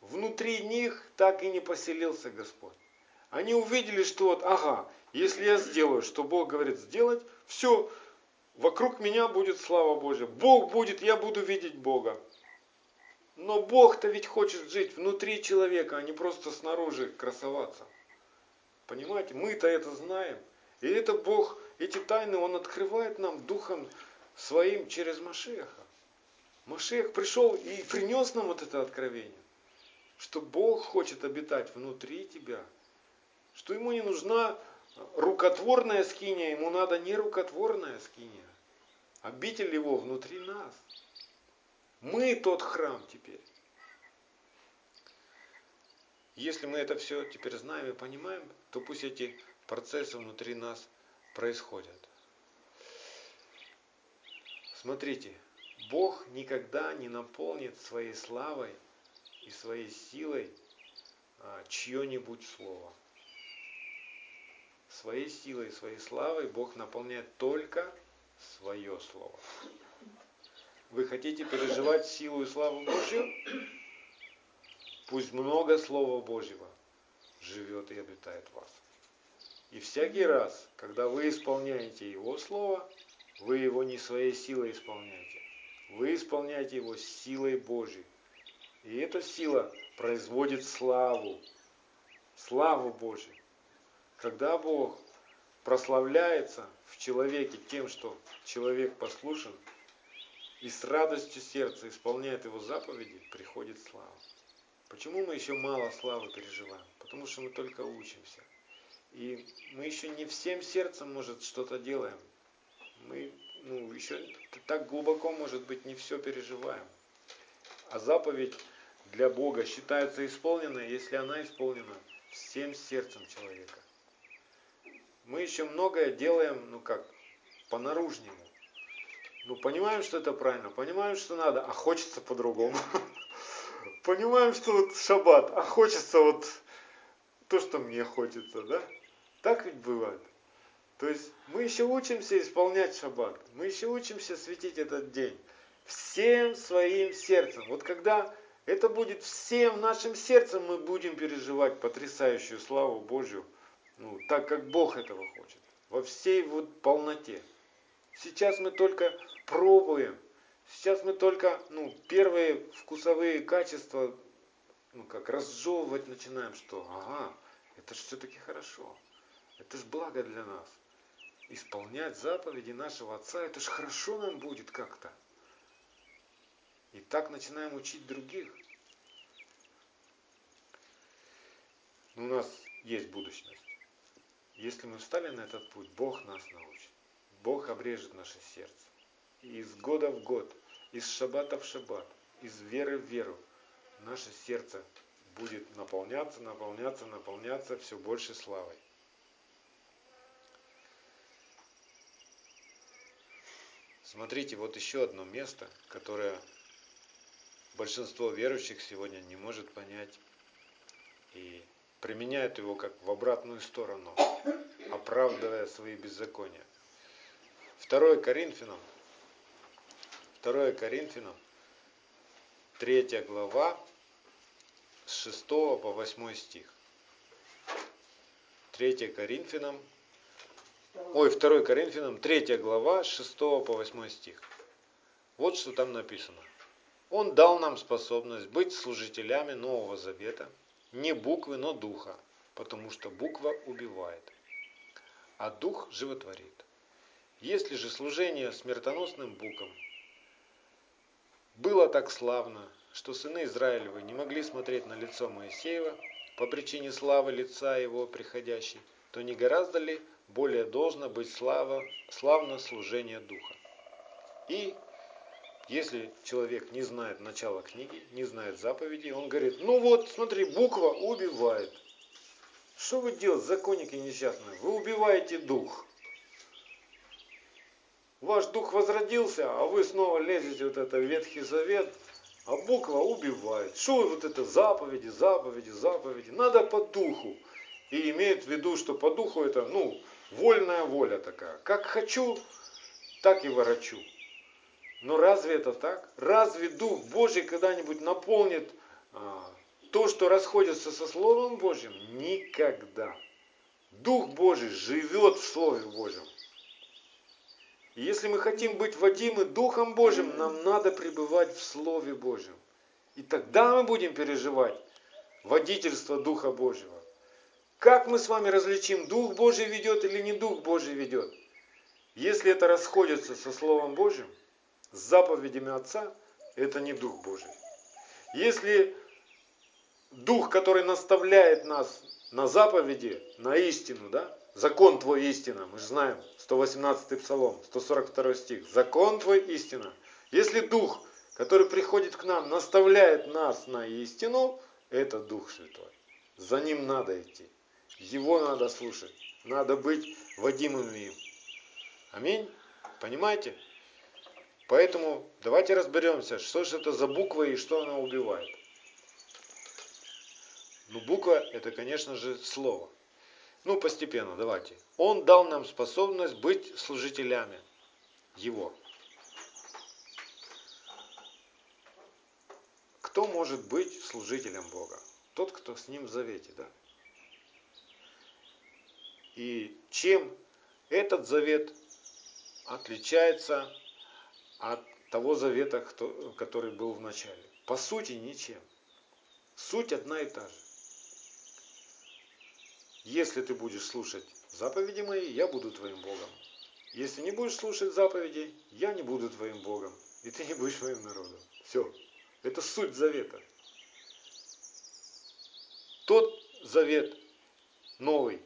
Внутри них так и не поселился Господь. Они увидели, что вот, ага, если я сделаю, что Бог говорит сделать, все, вокруг меня будет слава Божья. Бог будет, я буду видеть Бога. Но Бог-то ведь хочет жить внутри человека, а не просто снаружи красоваться. Понимаете? Мы-то это знаем. И это Бог, эти тайны Он открывает нам Духом Своим через Машеха. Машех пришел и принес нам вот это откровение, что Бог хочет обитать внутри тебя, что Ему не нужна рукотворная скиния, Ему надо не рукотворная скиния, обитель Его внутри нас. Мы тот храм теперь. Если мы это все теперь знаем и понимаем, то пусть эти процессы внутри нас происходят. Смотрите, Бог никогда не наполнит своей славой и своей силой а, чье-нибудь слово. Своей силой, своей славой Бог наполняет только свое слово. Вы хотите переживать силу и славу Божью? Пусть много Слова Божьего живет и обитает в вас. И всякий раз, когда вы исполняете Его Слово, вы его не своей силой исполняете. Вы исполняете его силой Божьей. И эта сила производит славу. Славу Божью. Когда Бог прославляется в человеке тем, что человек послушен, и с радостью сердца исполняет его заповеди, приходит слава. Почему мы еще мало славы переживаем? Потому что мы только учимся. И мы еще не всем сердцем, может, что-то делаем. Мы ну, еще так глубоко, может быть, не все переживаем. А заповедь для Бога считается исполненной, если она исполнена всем сердцем человека. Мы еще многое делаем, ну как, по-наружнему. Ну, понимаем, что это правильно, понимаем, что надо, а хочется по-другому. Понимаем, что вот шаббат, а хочется вот то, что мне хочется, да? Так ведь бывает. То есть мы еще учимся исполнять шаббат, мы еще учимся светить этот день всем своим сердцем. Вот когда это будет всем нашим сердцем, мы будем переживать потрясающую славу Божью, ну, так как Бог этого хочет, во всей вот полноте. Сейчас мы только пробуем. Сейчас мы только ну, первые вкусовые качества ну, как разжевывать начинаем, что ага, это же все-таки хорошо. Это же благо для нас. Исполнять заповеди нашего Отца, это же хорошо нам будет как-то. И так начинаем учить других. Но у нас есть будущность. Если мы встали на этот путь, Бог нас научит. Бог обрежет наше сердце. И из года в год, из шаббата в шаббат, из веры в веру, наше сердце будет наполняться, наполняться, наполняться все больше славой. Смотрите, вот еще одно место, которое большинство верующих сегодня не может понять и применяют его как в обратную сторону, оправдывая свои беззакония. 2 Коринфянам, 2 Коринфянам, 3 глава, с 6 по 8 стих. 3 Коринфянам, ой, 2 Коринфянам, 3 глава, с 6 по 8 стих. Вот что там написано. Он дал нам способность быть служителями Нового Завета, не буквы, но духа, потому что буква убивает, а дух животворит. Если же служение смертоносным букам было так славно, что сыны Израилевы не могли смотреть на лицо Моисеева по причине славы лица его приходящей, то не гораздо ли более должно быть слава, славно служение Духа. И если человек не знает начала книги, не знает заповедей, он говорит, ну вот, смотри, буква убивает. Что вы делаете, законники несчастные? Вы убиваете дух. Ваш дух возродился, а вы снова лезете вот это Ветхий Завет, а буква убивает. Что вот это заповеди, заповеди, заповеди? Надо по духу. И имеет в виду, что по духу это, ну, Вольная воля такая. Как хочу, так и ворочу. Но разве это так? Разве Дух Божий когда-нибудь наполнит а, то, что расходится со Словом Божьим? Никогда. Дух Божий живет в Слове Божьем. Если мы хотим быть водимы Духом Божьим, нам надо пребывать в Слове Божьем. И тогда мы будем переживать водительство Духа Божьего. Как мы с вами различим, Дух Божий ведет или не Дух Божий ведет? Если это расходится со Словом Божьим, с заповедями Отца, это не Дух Божий. Если Дух, который наставляет нас на заповеди, на истину, да, закон твой истина, мы же знаем, 118 Псалом, 142 стих, закон твой истина. Если Дух, который приходит к нам, наставляет нас на истину, это Дух Святой. За ним надо идти. Его надо слушать. Надо быть водимыми им. Аминь. Понимаете? Поэтому давайте разберемся, что же это за буква и что она убивает. Ну, буква это, конечно же, слово. Ну, постепенно, давайте. Он дал нам способность быть служителями Его. Кто может быть служителем Бога? Тот, кто с Ним в завете, да? И чем этот завет отличается от того завета, который был в начале? По сути, ничем. Суть одна и та же. Если ты будешь слушать заповеди мои, я буду твоим Богом. Если не будешь слушать заповедей, я не буду твоим Богом, и ты не будешь моим народом. Все. Это суть завета. Тот завет новый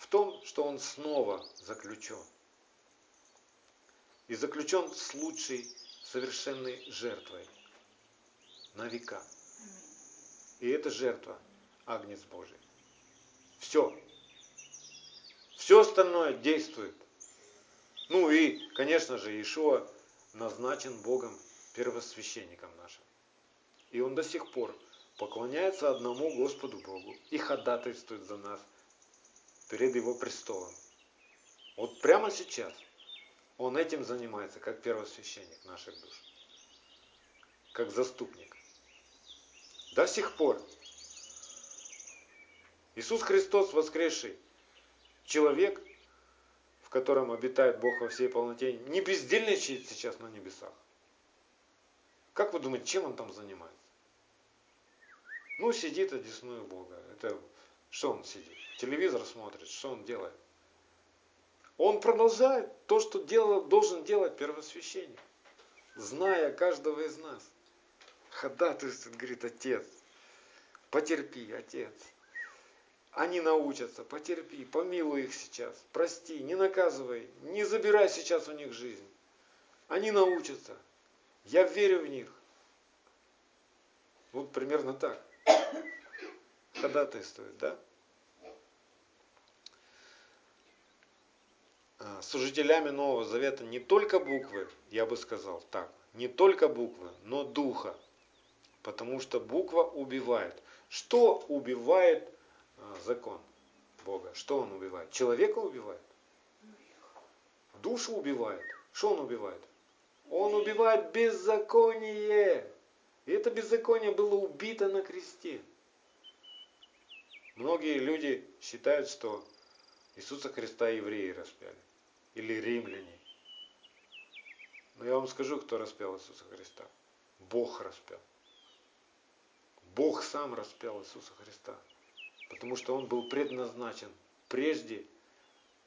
в том, что он снова заключен. И заключен с лучшей совершенной жертвой на века. И эта жертва – Агнец Божий. Все. Все остальное действует. Ну и, конечно же, Иешуа назначен Богом первосвященником нашим. И он до сих пор поклоняется одному Господу Богу и ходатайствует за нас перед Его престолом. Вот прямо сейчас он этим занимается, как первосвященник наших душ, как заступник. До сих пор Иисус Христос, воскресший человек, в котором обитает Бог во всей полноте, не бездельничает сейчас на небесах. Как вы думаете, чем он там занимается? Ну, сидит, одесную Бога. Это что он сидит? Телевизор смотрит, что он делает? Он продолжает то, что делал, должен делать первосвященник, зная каждого из нас. Ходатайствует, говорит, отец, потерпи, отец. Они научатся, потерпи, помилуй их сейчас, прости, не наказывай, не забирай сейчас у них жизнь. Они научатся. Я верю в них. Вот примерно так. Ходатайствует, да? А, служителями Нового Завета не только буквы, я бы сказал так, не только буквы, но духа. Потому что буква убивает. Что убивает закон Бога. Что он убивает? Человека убивает? Душу убивает. Что он убивает? Он убивает беззаконие. И это беззаконие было убито на кресте. Многие люди считают, что Иисуса Христа евреи распяли. Или римляне. Но я вам скажу, кто распял Иисуса Христа. Бог распял. Бог сам распял Иисуса Христа. Потому что он был предназначен прежде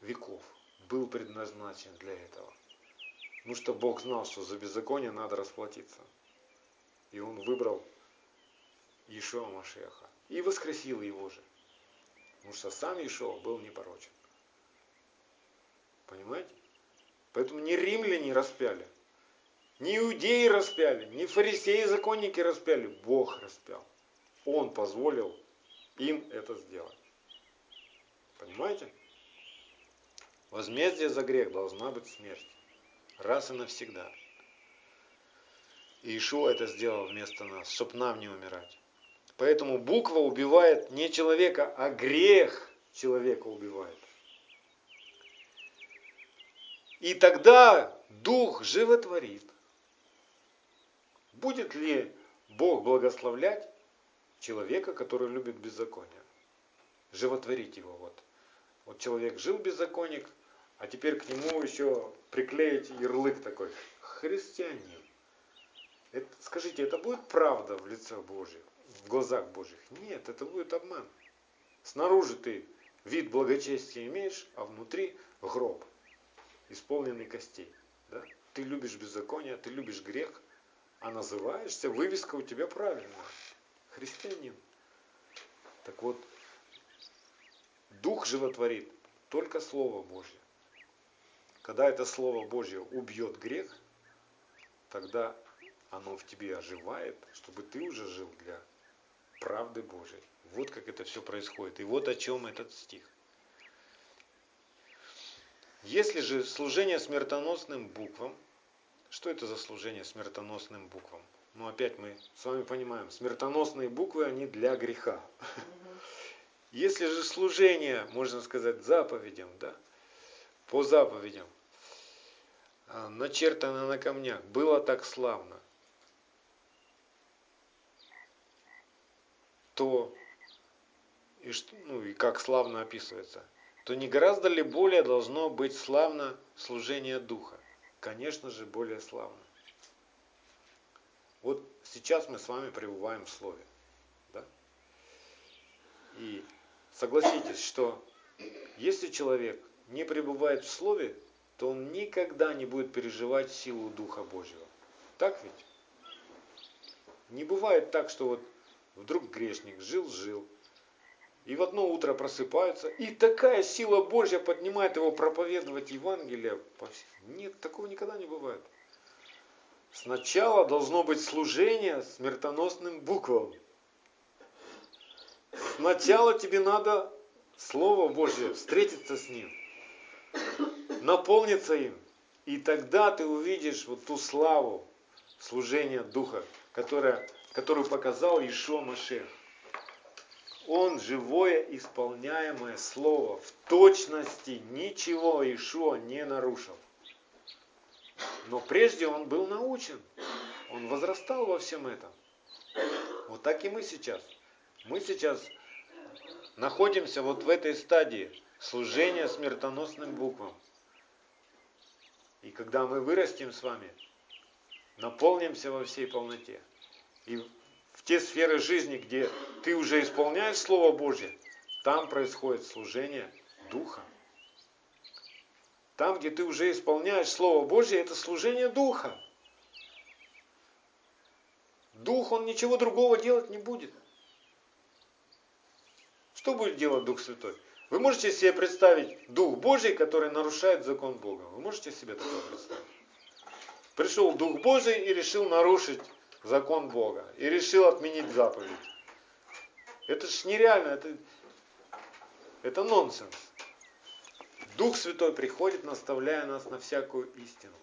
веков. Был предназначен для этого. Потому что Бог знал, что за беззаконие надо расплатиться. И он выбрал Ишуа Машеха. И воскресил его же. Потому что сам Ишуа был непорочен. Понимаете? Поэтому не римляне распяли, не иудеи распяли, не фарисеи законники распяли. Бог распял. Он позволил им это сделать. Понимаете? Возмездие за грех должна быть смерть. Раз и навсегда. И Ишуа это сделал вместо нас, чтобы нам не умирать. Поэтому буква убивает не человека, а грех человека убивает. И тогда Дух животворит. Будет ли Бог благословлять человека, который любит беззаконие. Животворить его. Вот. вот человек жил беззаконник, а теперь к нему еще приклеить ярлык такой. Христианин. Это, скажите, это будет правда в лице Божьих, в глазах Божьих? Нет, это будет обман. Снаружи ты вид благочестия имеешь, а внутри гроб, исполненный костей. Да? Ты любишь беззаконие, ты любишь грех, а называешься, вывеска у тебя правильная. Христианин. Так вот, Дух животворит только Слово Божье. Когда это Слово Божье убьет грех, тогда оно в тебе оживает, чтобы ты уже жил для правды Божьей. Вот как это все происходит. И вот о чем этот стих. Если же служение смертоносным буквам, что это за служение смертоносным буквам? Ну, опять мы с вами понимаем, смертоносные буквы, они для греха. Если же служение, можно сказать, заповедям, да, по заповедям, а, начертано на камнях, было так славно, то, и, ну и как славно описывается, то не гораздо ли более должно быть славно служение Духа? Конечно же, более славно. Сейчас мы с вами пребываем в Слове. Да? И согласитесь, что если человек не пребывает в Слове, то он никогда не будет переживать силу Духа Божьего. Так ведь? Не бывает так, что вот Вдруг грешник жил-жил, и в одно утро просыпается, и такая сила Божья поднимает его проповедовать Евангелие. Нет, такого никогда не бывает. Сначала должно быть служение смертоносным буквам. Сначала тебе надо Слово Божье, встретиться с ним, наполниться им. И тогда ты увидишь вот ту славу служения Духа, которая которую показал Ишо Машех. Он живое исполняемое слово. В точности ничего Ишуа не нарушил. Но прежде он был научен. Он возрастал во всем этом. Вот так и мы сейчас. Мы сейчас находимся вот в этой стадии служения смертоносным буквам. И когда мы вырастем с вами, наполнимся во всей полноте, и в те сферы жизни, где ты уже исполняешь Слово Божье, там происходит служение Духа. Там, где ты уже исполняешь Слово Божье, это служение Духа. Дух, он ничего другого делать не будет. Что будет делать Дух Святой? Вы можете себе представить Дух Божий, который нарушает закон Бога? Вы можете себе такое представить? Пришел Дух Божий и решил нарушить закон Бога и решил отменить заповедь. Это ж нереально, это, это нонсенс. Дух Святой приходит, наставляя нас на всякую истину.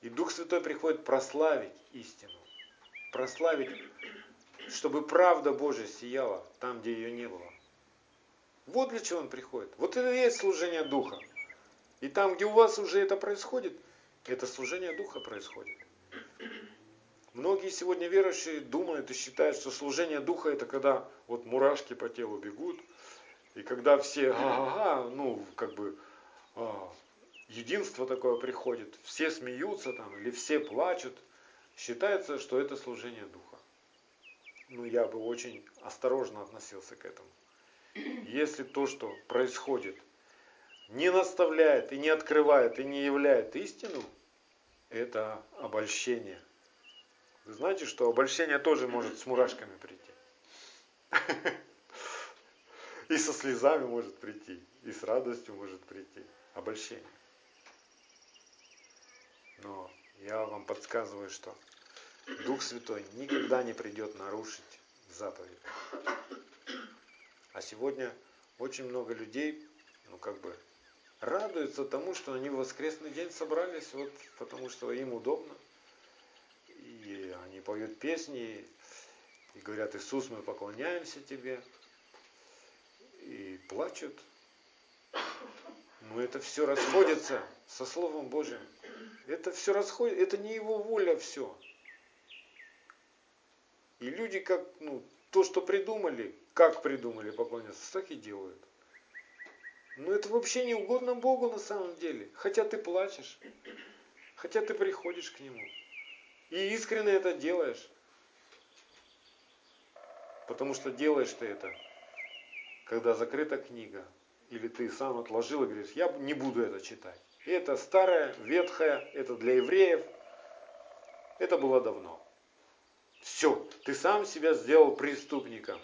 И Дух Святой приходит прославить истину. Прославить, чтобы правда Божья сияла там, где ее не было. Вот для чего Он приходит. Вот это и есть служение Духа. И там, где у вас уже это происходит, это служение Духа происходит. Многие сегодня верующие думают и считают, что служение духа это когда вот мурашки по телу бегут, и когда все ага, ну как бы а, единство такое приходит, все смеются там или все плачут, считается, что это служение духа. Ну я бы очень осторожно относился к этому. Если то, что происходит, не наставляет и не открывает и не являет истину, это обольщение – вы знаете, что обольщение тоже может с мурашками прийти. И со слезами может прийти, и с радостью может прийти. Обольщение. Но я вам подсказываю, что Дух Святой никогда не придет нарушить заповедь. А сегодня очень много людей, ну как бы, радуются тому, что они в воскресный день собрались, вот потому что им удобно и они поют песни и говорят, Иисус, мы поклоняемся Тебе, и плачут. Но это все расходится со Словом Божьим. Это все расходится, это не Его воля все. И люди как, ну, то, что придумали, как придумали поклоняться, так и делают. Но это вообще не угодно Богу на самом деле. Хотя ты плачешь, хотя ты приходишь к Нему. И искренне это делаешь. Потому что делаешь ты это когда закрыта книга, или ты сам отложил и говоришь, я не буду это читать. И это старое, ветхое, это для евреев. Это было давно. Все, ты сам себя сделал преступником.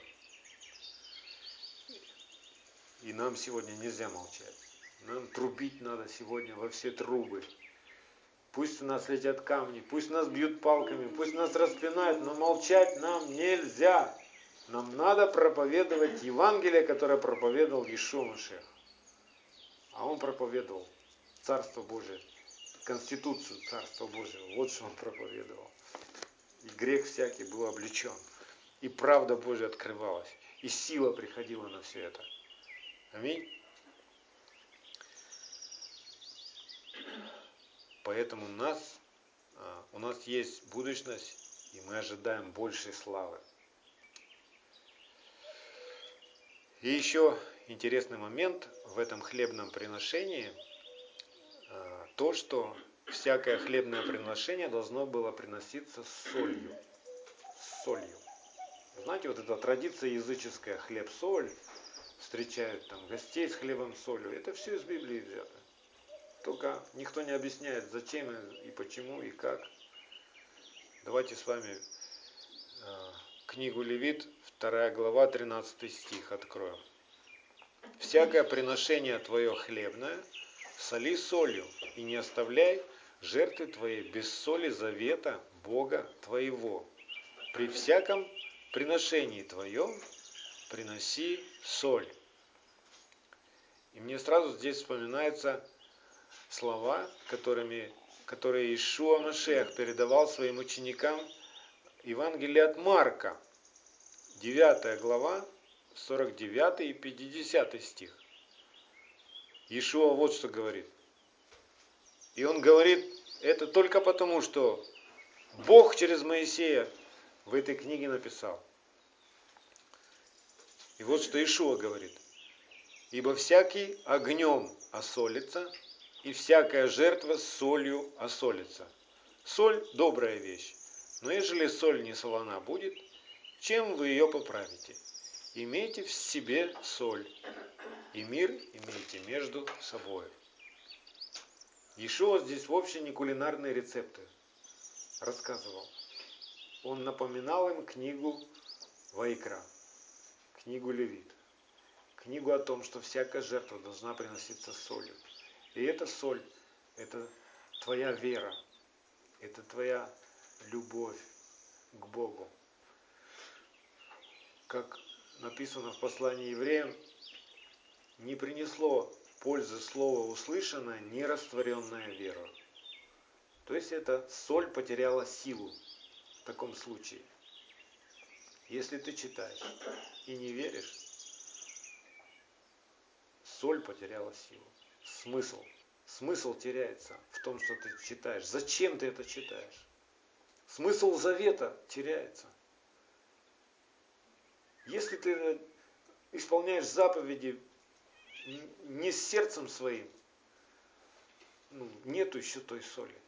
И нам сегодня нельзя молчать. Нам трубить надо сегодня во все трубы. Пусть у нас летят камни, пусть нас бьют палками, пусть нас распинают, но молчать нам нельзя. Нам надо проповедовать Евангелие, которое проповедовал Ишуа Машех. А он проповедовал Царство Божие, Конституцию Царства Божьего. Вот что он проповедовал. И грех всякий был облечен. И правда Божья открывалась. И сила приходила на все это. Аминь. Поэтому у нас, а, у нас есть будущность, и мы ожидаем большей славы. И еще интересный момент в этом хлебном приношении, а, то, что всякое хлебное приношение должно было приноситься с солью. С солью. Знаете, вот эта традиция языческая, хлеб-соль, встречают там гостей с хлебом солью, это все из Библии взято. Только никто не объясняет, зачем и почему и как. Давайте с вами э, книгу Левит, 2 глава, 13 стих откроем. «Всякое приношение твое хлебное соли солью, и не оставляй жертвы твоей без соли завета Бога твоего. При всяком приношении твоем приноси соль». И мне сразу здесь вспоминается слова, которыми, которые Ишуа Машех передавал своим ученикам Евангелие от Марка, 9 глава, 49 и 50 стих. Ишуа вот что говорит. И он говорит это только потому, что Бог через Моисея в этой книге написал. И вот что Ишуа говорит. Ибо всякий огнем осолится, и всякая жертва солью осолится. Соль – добрая вещь, но ежели соль не солона будет, чем вы ее поправите? Имейте в себе соль, и мир имейте между собой. Ишуа здесь вовсе не кулинарные рецепты рассказывал. Он напоминал им книгу Вайкра, книгу Левит, книгу о том, что всякая жертва должна приноситься солью. И эта соль, это твоя вера, это твоя любовь к Богу. Как написано в послании евреям, не принесло пользы слово услышанное, не растворенная вера. То есть эта соль потеряла силу в таком случае. Если ты читаешь и не веришь, соль потеряла силу смысл. Смысл теряется в том, что ты читаешь. Зачем ты это читаешь? Смысл завета теряется. Если ты исполняешь заповеди не с сердцем своим, ну, нету еще той соли.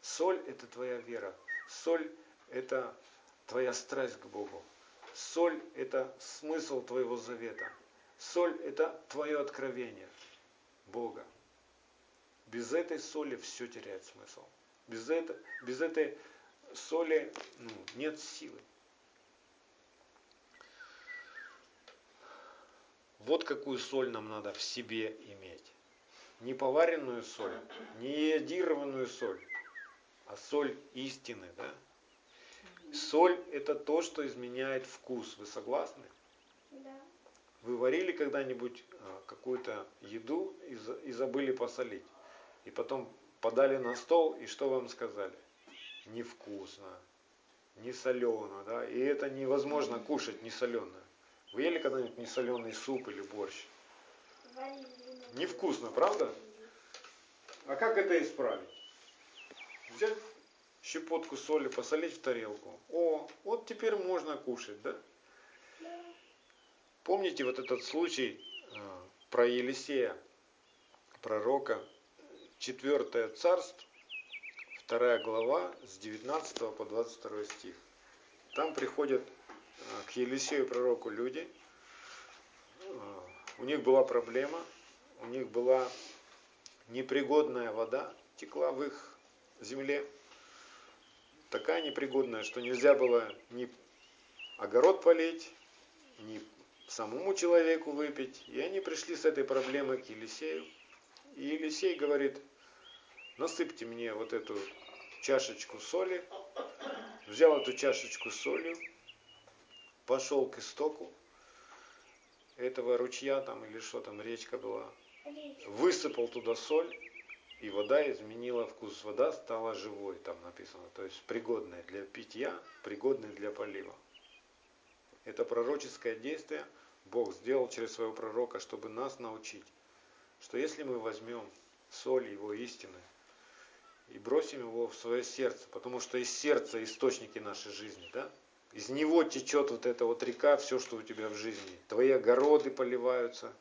Соль – это твоя вера. Соль – это твоя страсть к Богу. Соль – это смысл твоего завета. Соль – это твое откровение. Бога. Без этой соли все теряет смысл. Без, это, без этой соли ну, нет силы. Вот какую соль нам надо в себе иметь. Не поваренную соль, не иодированную соль, а соль истины. Да? Соль это то, что изменяет вкус. Вы согласны? Да. Вы варили когда-нибудь а, какую-то еду и забыли посолить? И потом подали на стол, и что вам сказали? Невкусно, не солено, да? И это невозможно кушать не соленое. Вы ели когда-нибудь не соленый суп или борщ? Невкусно, правда? А как это исправить? Взять щепотку соли, посолить в тарелку. О, вот теперь можно кушать, да? Помните вот этот случай э, про Елисея, пророка, 4 царство, 2 глава, с 19 по 22 стих. Там приходят э, к Елисею пророку люди у них была проблема, у них была непригодная вода, текла в их земле, такая непригодная, что нельзя было ни огород полить, ни самому человеку выпить. И они пришли с этой проблемой к Елисею. И Елисей говорит, насыпьте мне вот эту чашечку соли. Взял эту чашечку с солью, пошел к истоку этого ручья там или что там, речка была. Высыпал туда соль, и вода изменила вкус. Вода стала живой, там написано. То есть пригодная для питья, пригодная для полива. Это пророческое действие Бог сделал через своего пророка, чтобы нас научить, что если мы возьмем соль Его истины и бросим его в свое сердце, потому что из сердца источники нашей жизни, да? Из него течет вот эта вот река, все, что у тебя в жизни. Твои огороды поливаются,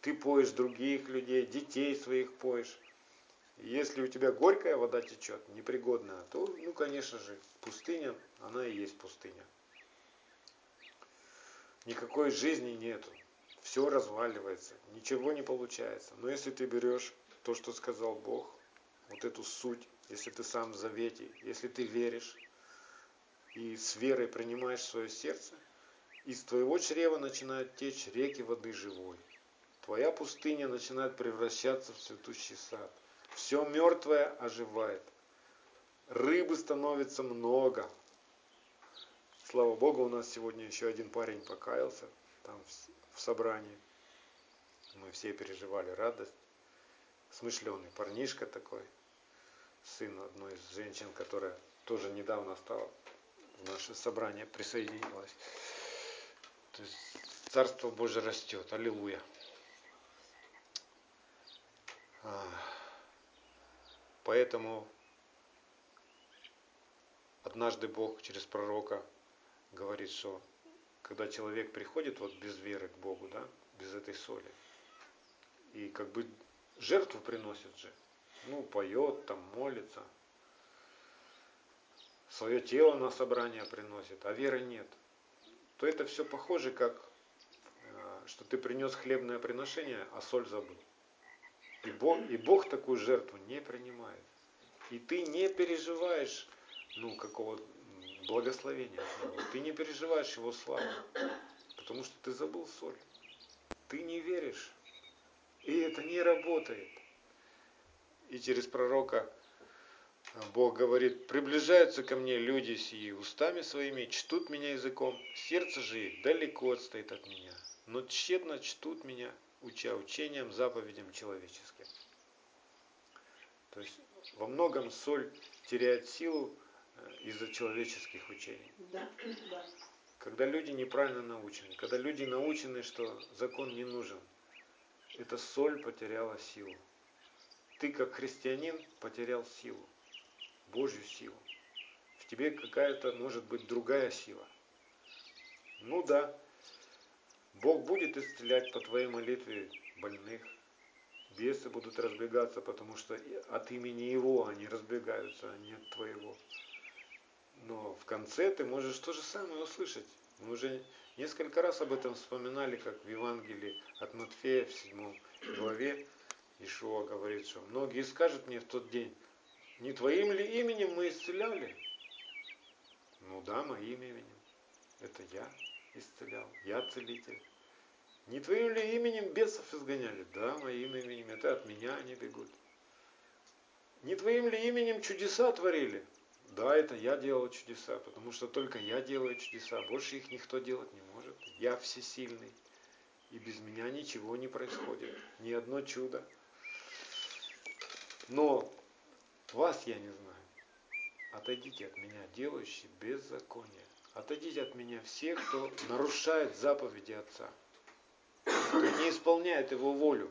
ты поешь других людей, детей своих поешь. Если у тебя горькая вода течет, непригодная, то, ну, конечно же, пустыня, она и есть пустыня. Никакой жизни нету. Все разваливается, ничего не получается. Но если ты берешь то, что сказал Бог, вот эту суть, если ты сам в завете, если ты веришь и с верой принимаешь свое сердце, из твоего чрева начинают течь реки воды живой. Твоя пустыня начинает превращаться в цветущий сад. Все мертвое оживает. Рыбы становится много. Слава Богу, у нас сегодня еще один парень покаялся там в собрании. Мы все переживали радость. Смышленый парнишка такой, сын одной из женщин, которая тоже недавно стала в наше собрание присоединилась. То есть Царство Божие растет. Аллилуйя. А, поэтому однажды Бог через пророка говорит, что когда человек приходит вот без веры к Богу, да, без этой соли, и как бы жертву приносит же, ну, поет, там, молится, свое тело на собрание приносит, а веры нет, то это все похоже, как э, что ты принес хлебное приношение, а соль забыл. И Бог, и Бог такую жертву не принимает. И ты не переживаешь, ну, какого благословения Ты не переживаешь его славу, потому что ты забыл соль. Ты не веришь. И это не работает. И через пророка Бог говорит, приближаются ко мне люди сии устами своими, чтут меня языком, сердце же их далеко отстоит от меня, но тщетно чтут меня, уча учением, заповедям человеческим. То есть во многом соль теряет силу из-за человеческих учений. Да, да. Когда люди неправильно научены, когда люди научены, что закон не нужен, эта соль потеряла силу. Ты как христианин потерял силу, Божью силу. В тебе какая-то может быть другая сила. Ну да, Бог будет исцелять по твоей молитве больных. Бесы будут разбегаться, потому что от имени Его они разбегаются, а не от твоего. Но в конце ты можешь то же самое услышать. Мы уже несколько раз об этом вспоминали, как в Евангелии от Матфея в 7 главе Ишуа говорит, что многие скажут мне в тот день, не твоим ли именем мы исцеляли? Ну да, моим именем. Это я исцелял, я целитель. Не твоим ли именем бесов изгоняли? Да, моим именем. Это от меня они бегут. Не твоим ли именем чудеса творили? Да, это я делал чудеса, потому что только я делаю чудеса. Больше их никто делать не может. Я всесильный. И без меня ничего не происходит. Ни одно чудо. Но вас я не знаю. Отойдите от меня, делающие беззаконие. Отойдите от меня все, кто нарушает заповеди Отца кто не исполняет его волю.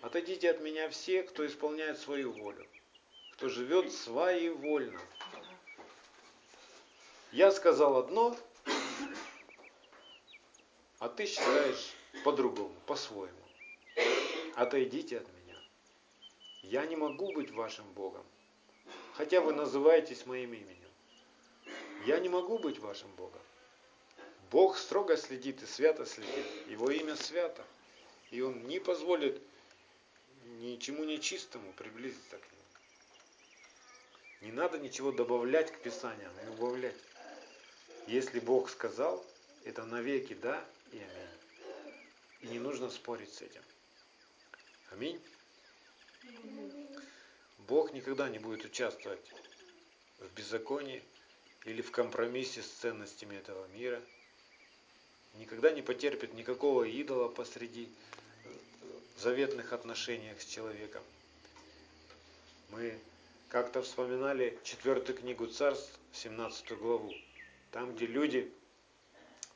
Отойдите от меня все, кто исполняет свою волю, кто живет своевольно. Я сказал одно, а ты считаешь по-другому, по-своему. Отойдите от меня. Я не могу быть вашим Богом, хотя вы называетесь моим именем. Я не могу быть вашим Богом. Бог строго следит и свято следит. Его имя свято. И Он не позволит ничему нечистому приблизиться к нему. Не надо ничего добавлять к Писаниям и убавлять. Если Бог сказал, это навеки да и аминь. И не нужно спорить с этим. Аминь. Бог никогда не будет участвовать в беззаконии или в компромиссе с ценностями этого мира. Никогда не потерпит никакого идола посреди заветных отношениях с человеком. Мы как-то вспоминали четвертую книгу царств, 17 главу, там, где люди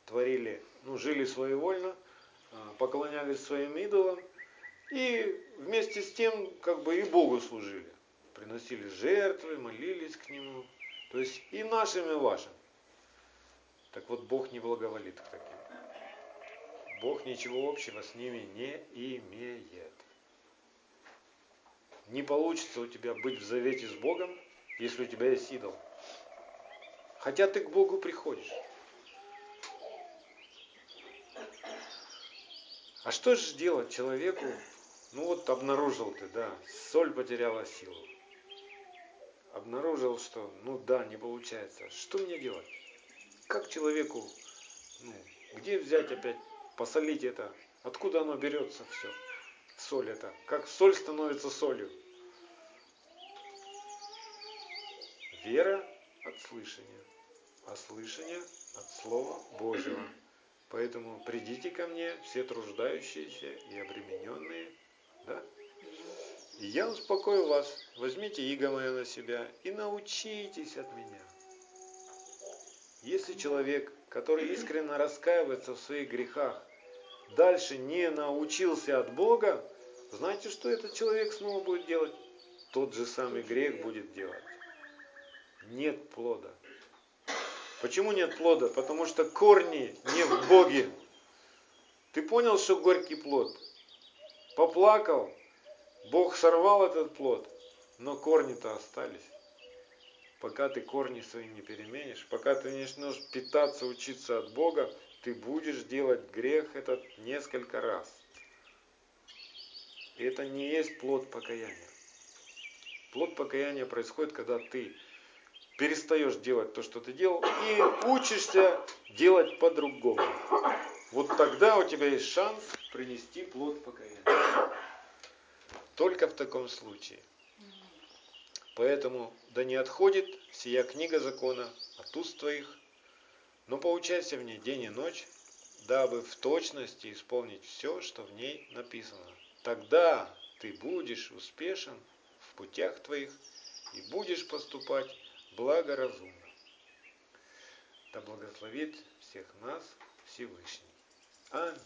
творили, ну, жили своевольно, а, поклонялись своим идолам, и вместе с тем, как бы и Богу служили. Приносили жертвы, молились к Нему. То есть и нашим, и вашим. Так вот, Бог не благоволит к таким. Бог ничего общего с ними не имеет. Не получится у тебя быть в завете с Богом, если у тебя есть идол. Хотя ты к Богу приходишь. А что же делать человеку? Ну вот обнаружил ты, да, соль потеряла силу. Обнаружил, что, ну да, не получается. Что мне делать? Как человеку, ну, где взять опять, посолить это? Откуда оно берется все? Соль это. Как соль становится солью? Вера от слышания, а слышание от Слова Божьего. Поэтому придите ко мне, все труждающиеся и обремененные, да? И я успокою вас. Возьмите иго мое на себя и научитесь от меня. Если человек, который искренне раскаивается в своих грехах, дальше не научился от Бога, знаете, что этот человек снова будет делать? Тот же самый грех будет делать. Нет плода. Почему нет плода? Потому что корни не в Боге. Ты понял, что горький плод? Поплакал, Бог сорвал этот плод, но корни-то остались. Пока ты корни свои не переменишь, пока ты не начнешь питаться, учиться от Бога, ты будешь делать грех этот несколько раз. И это не есть плод покаяния. Плод покаяния происходит, когда ты перестаешь делать то, что ты делал, и учишься делать по-другому. Вот тогда у тебя есть шанс принести плод покаяния. Только в таком случае. Поэтому да не отходит сия книга закона от уст твоих, но поучайся в ней день и ночь, дабы в точности исполнить все, что в ней написано. Тогда ты будешь успешен в путях твоих и будешь поступать благоразумно. Да благословит всех нас Всевышний. Аминь.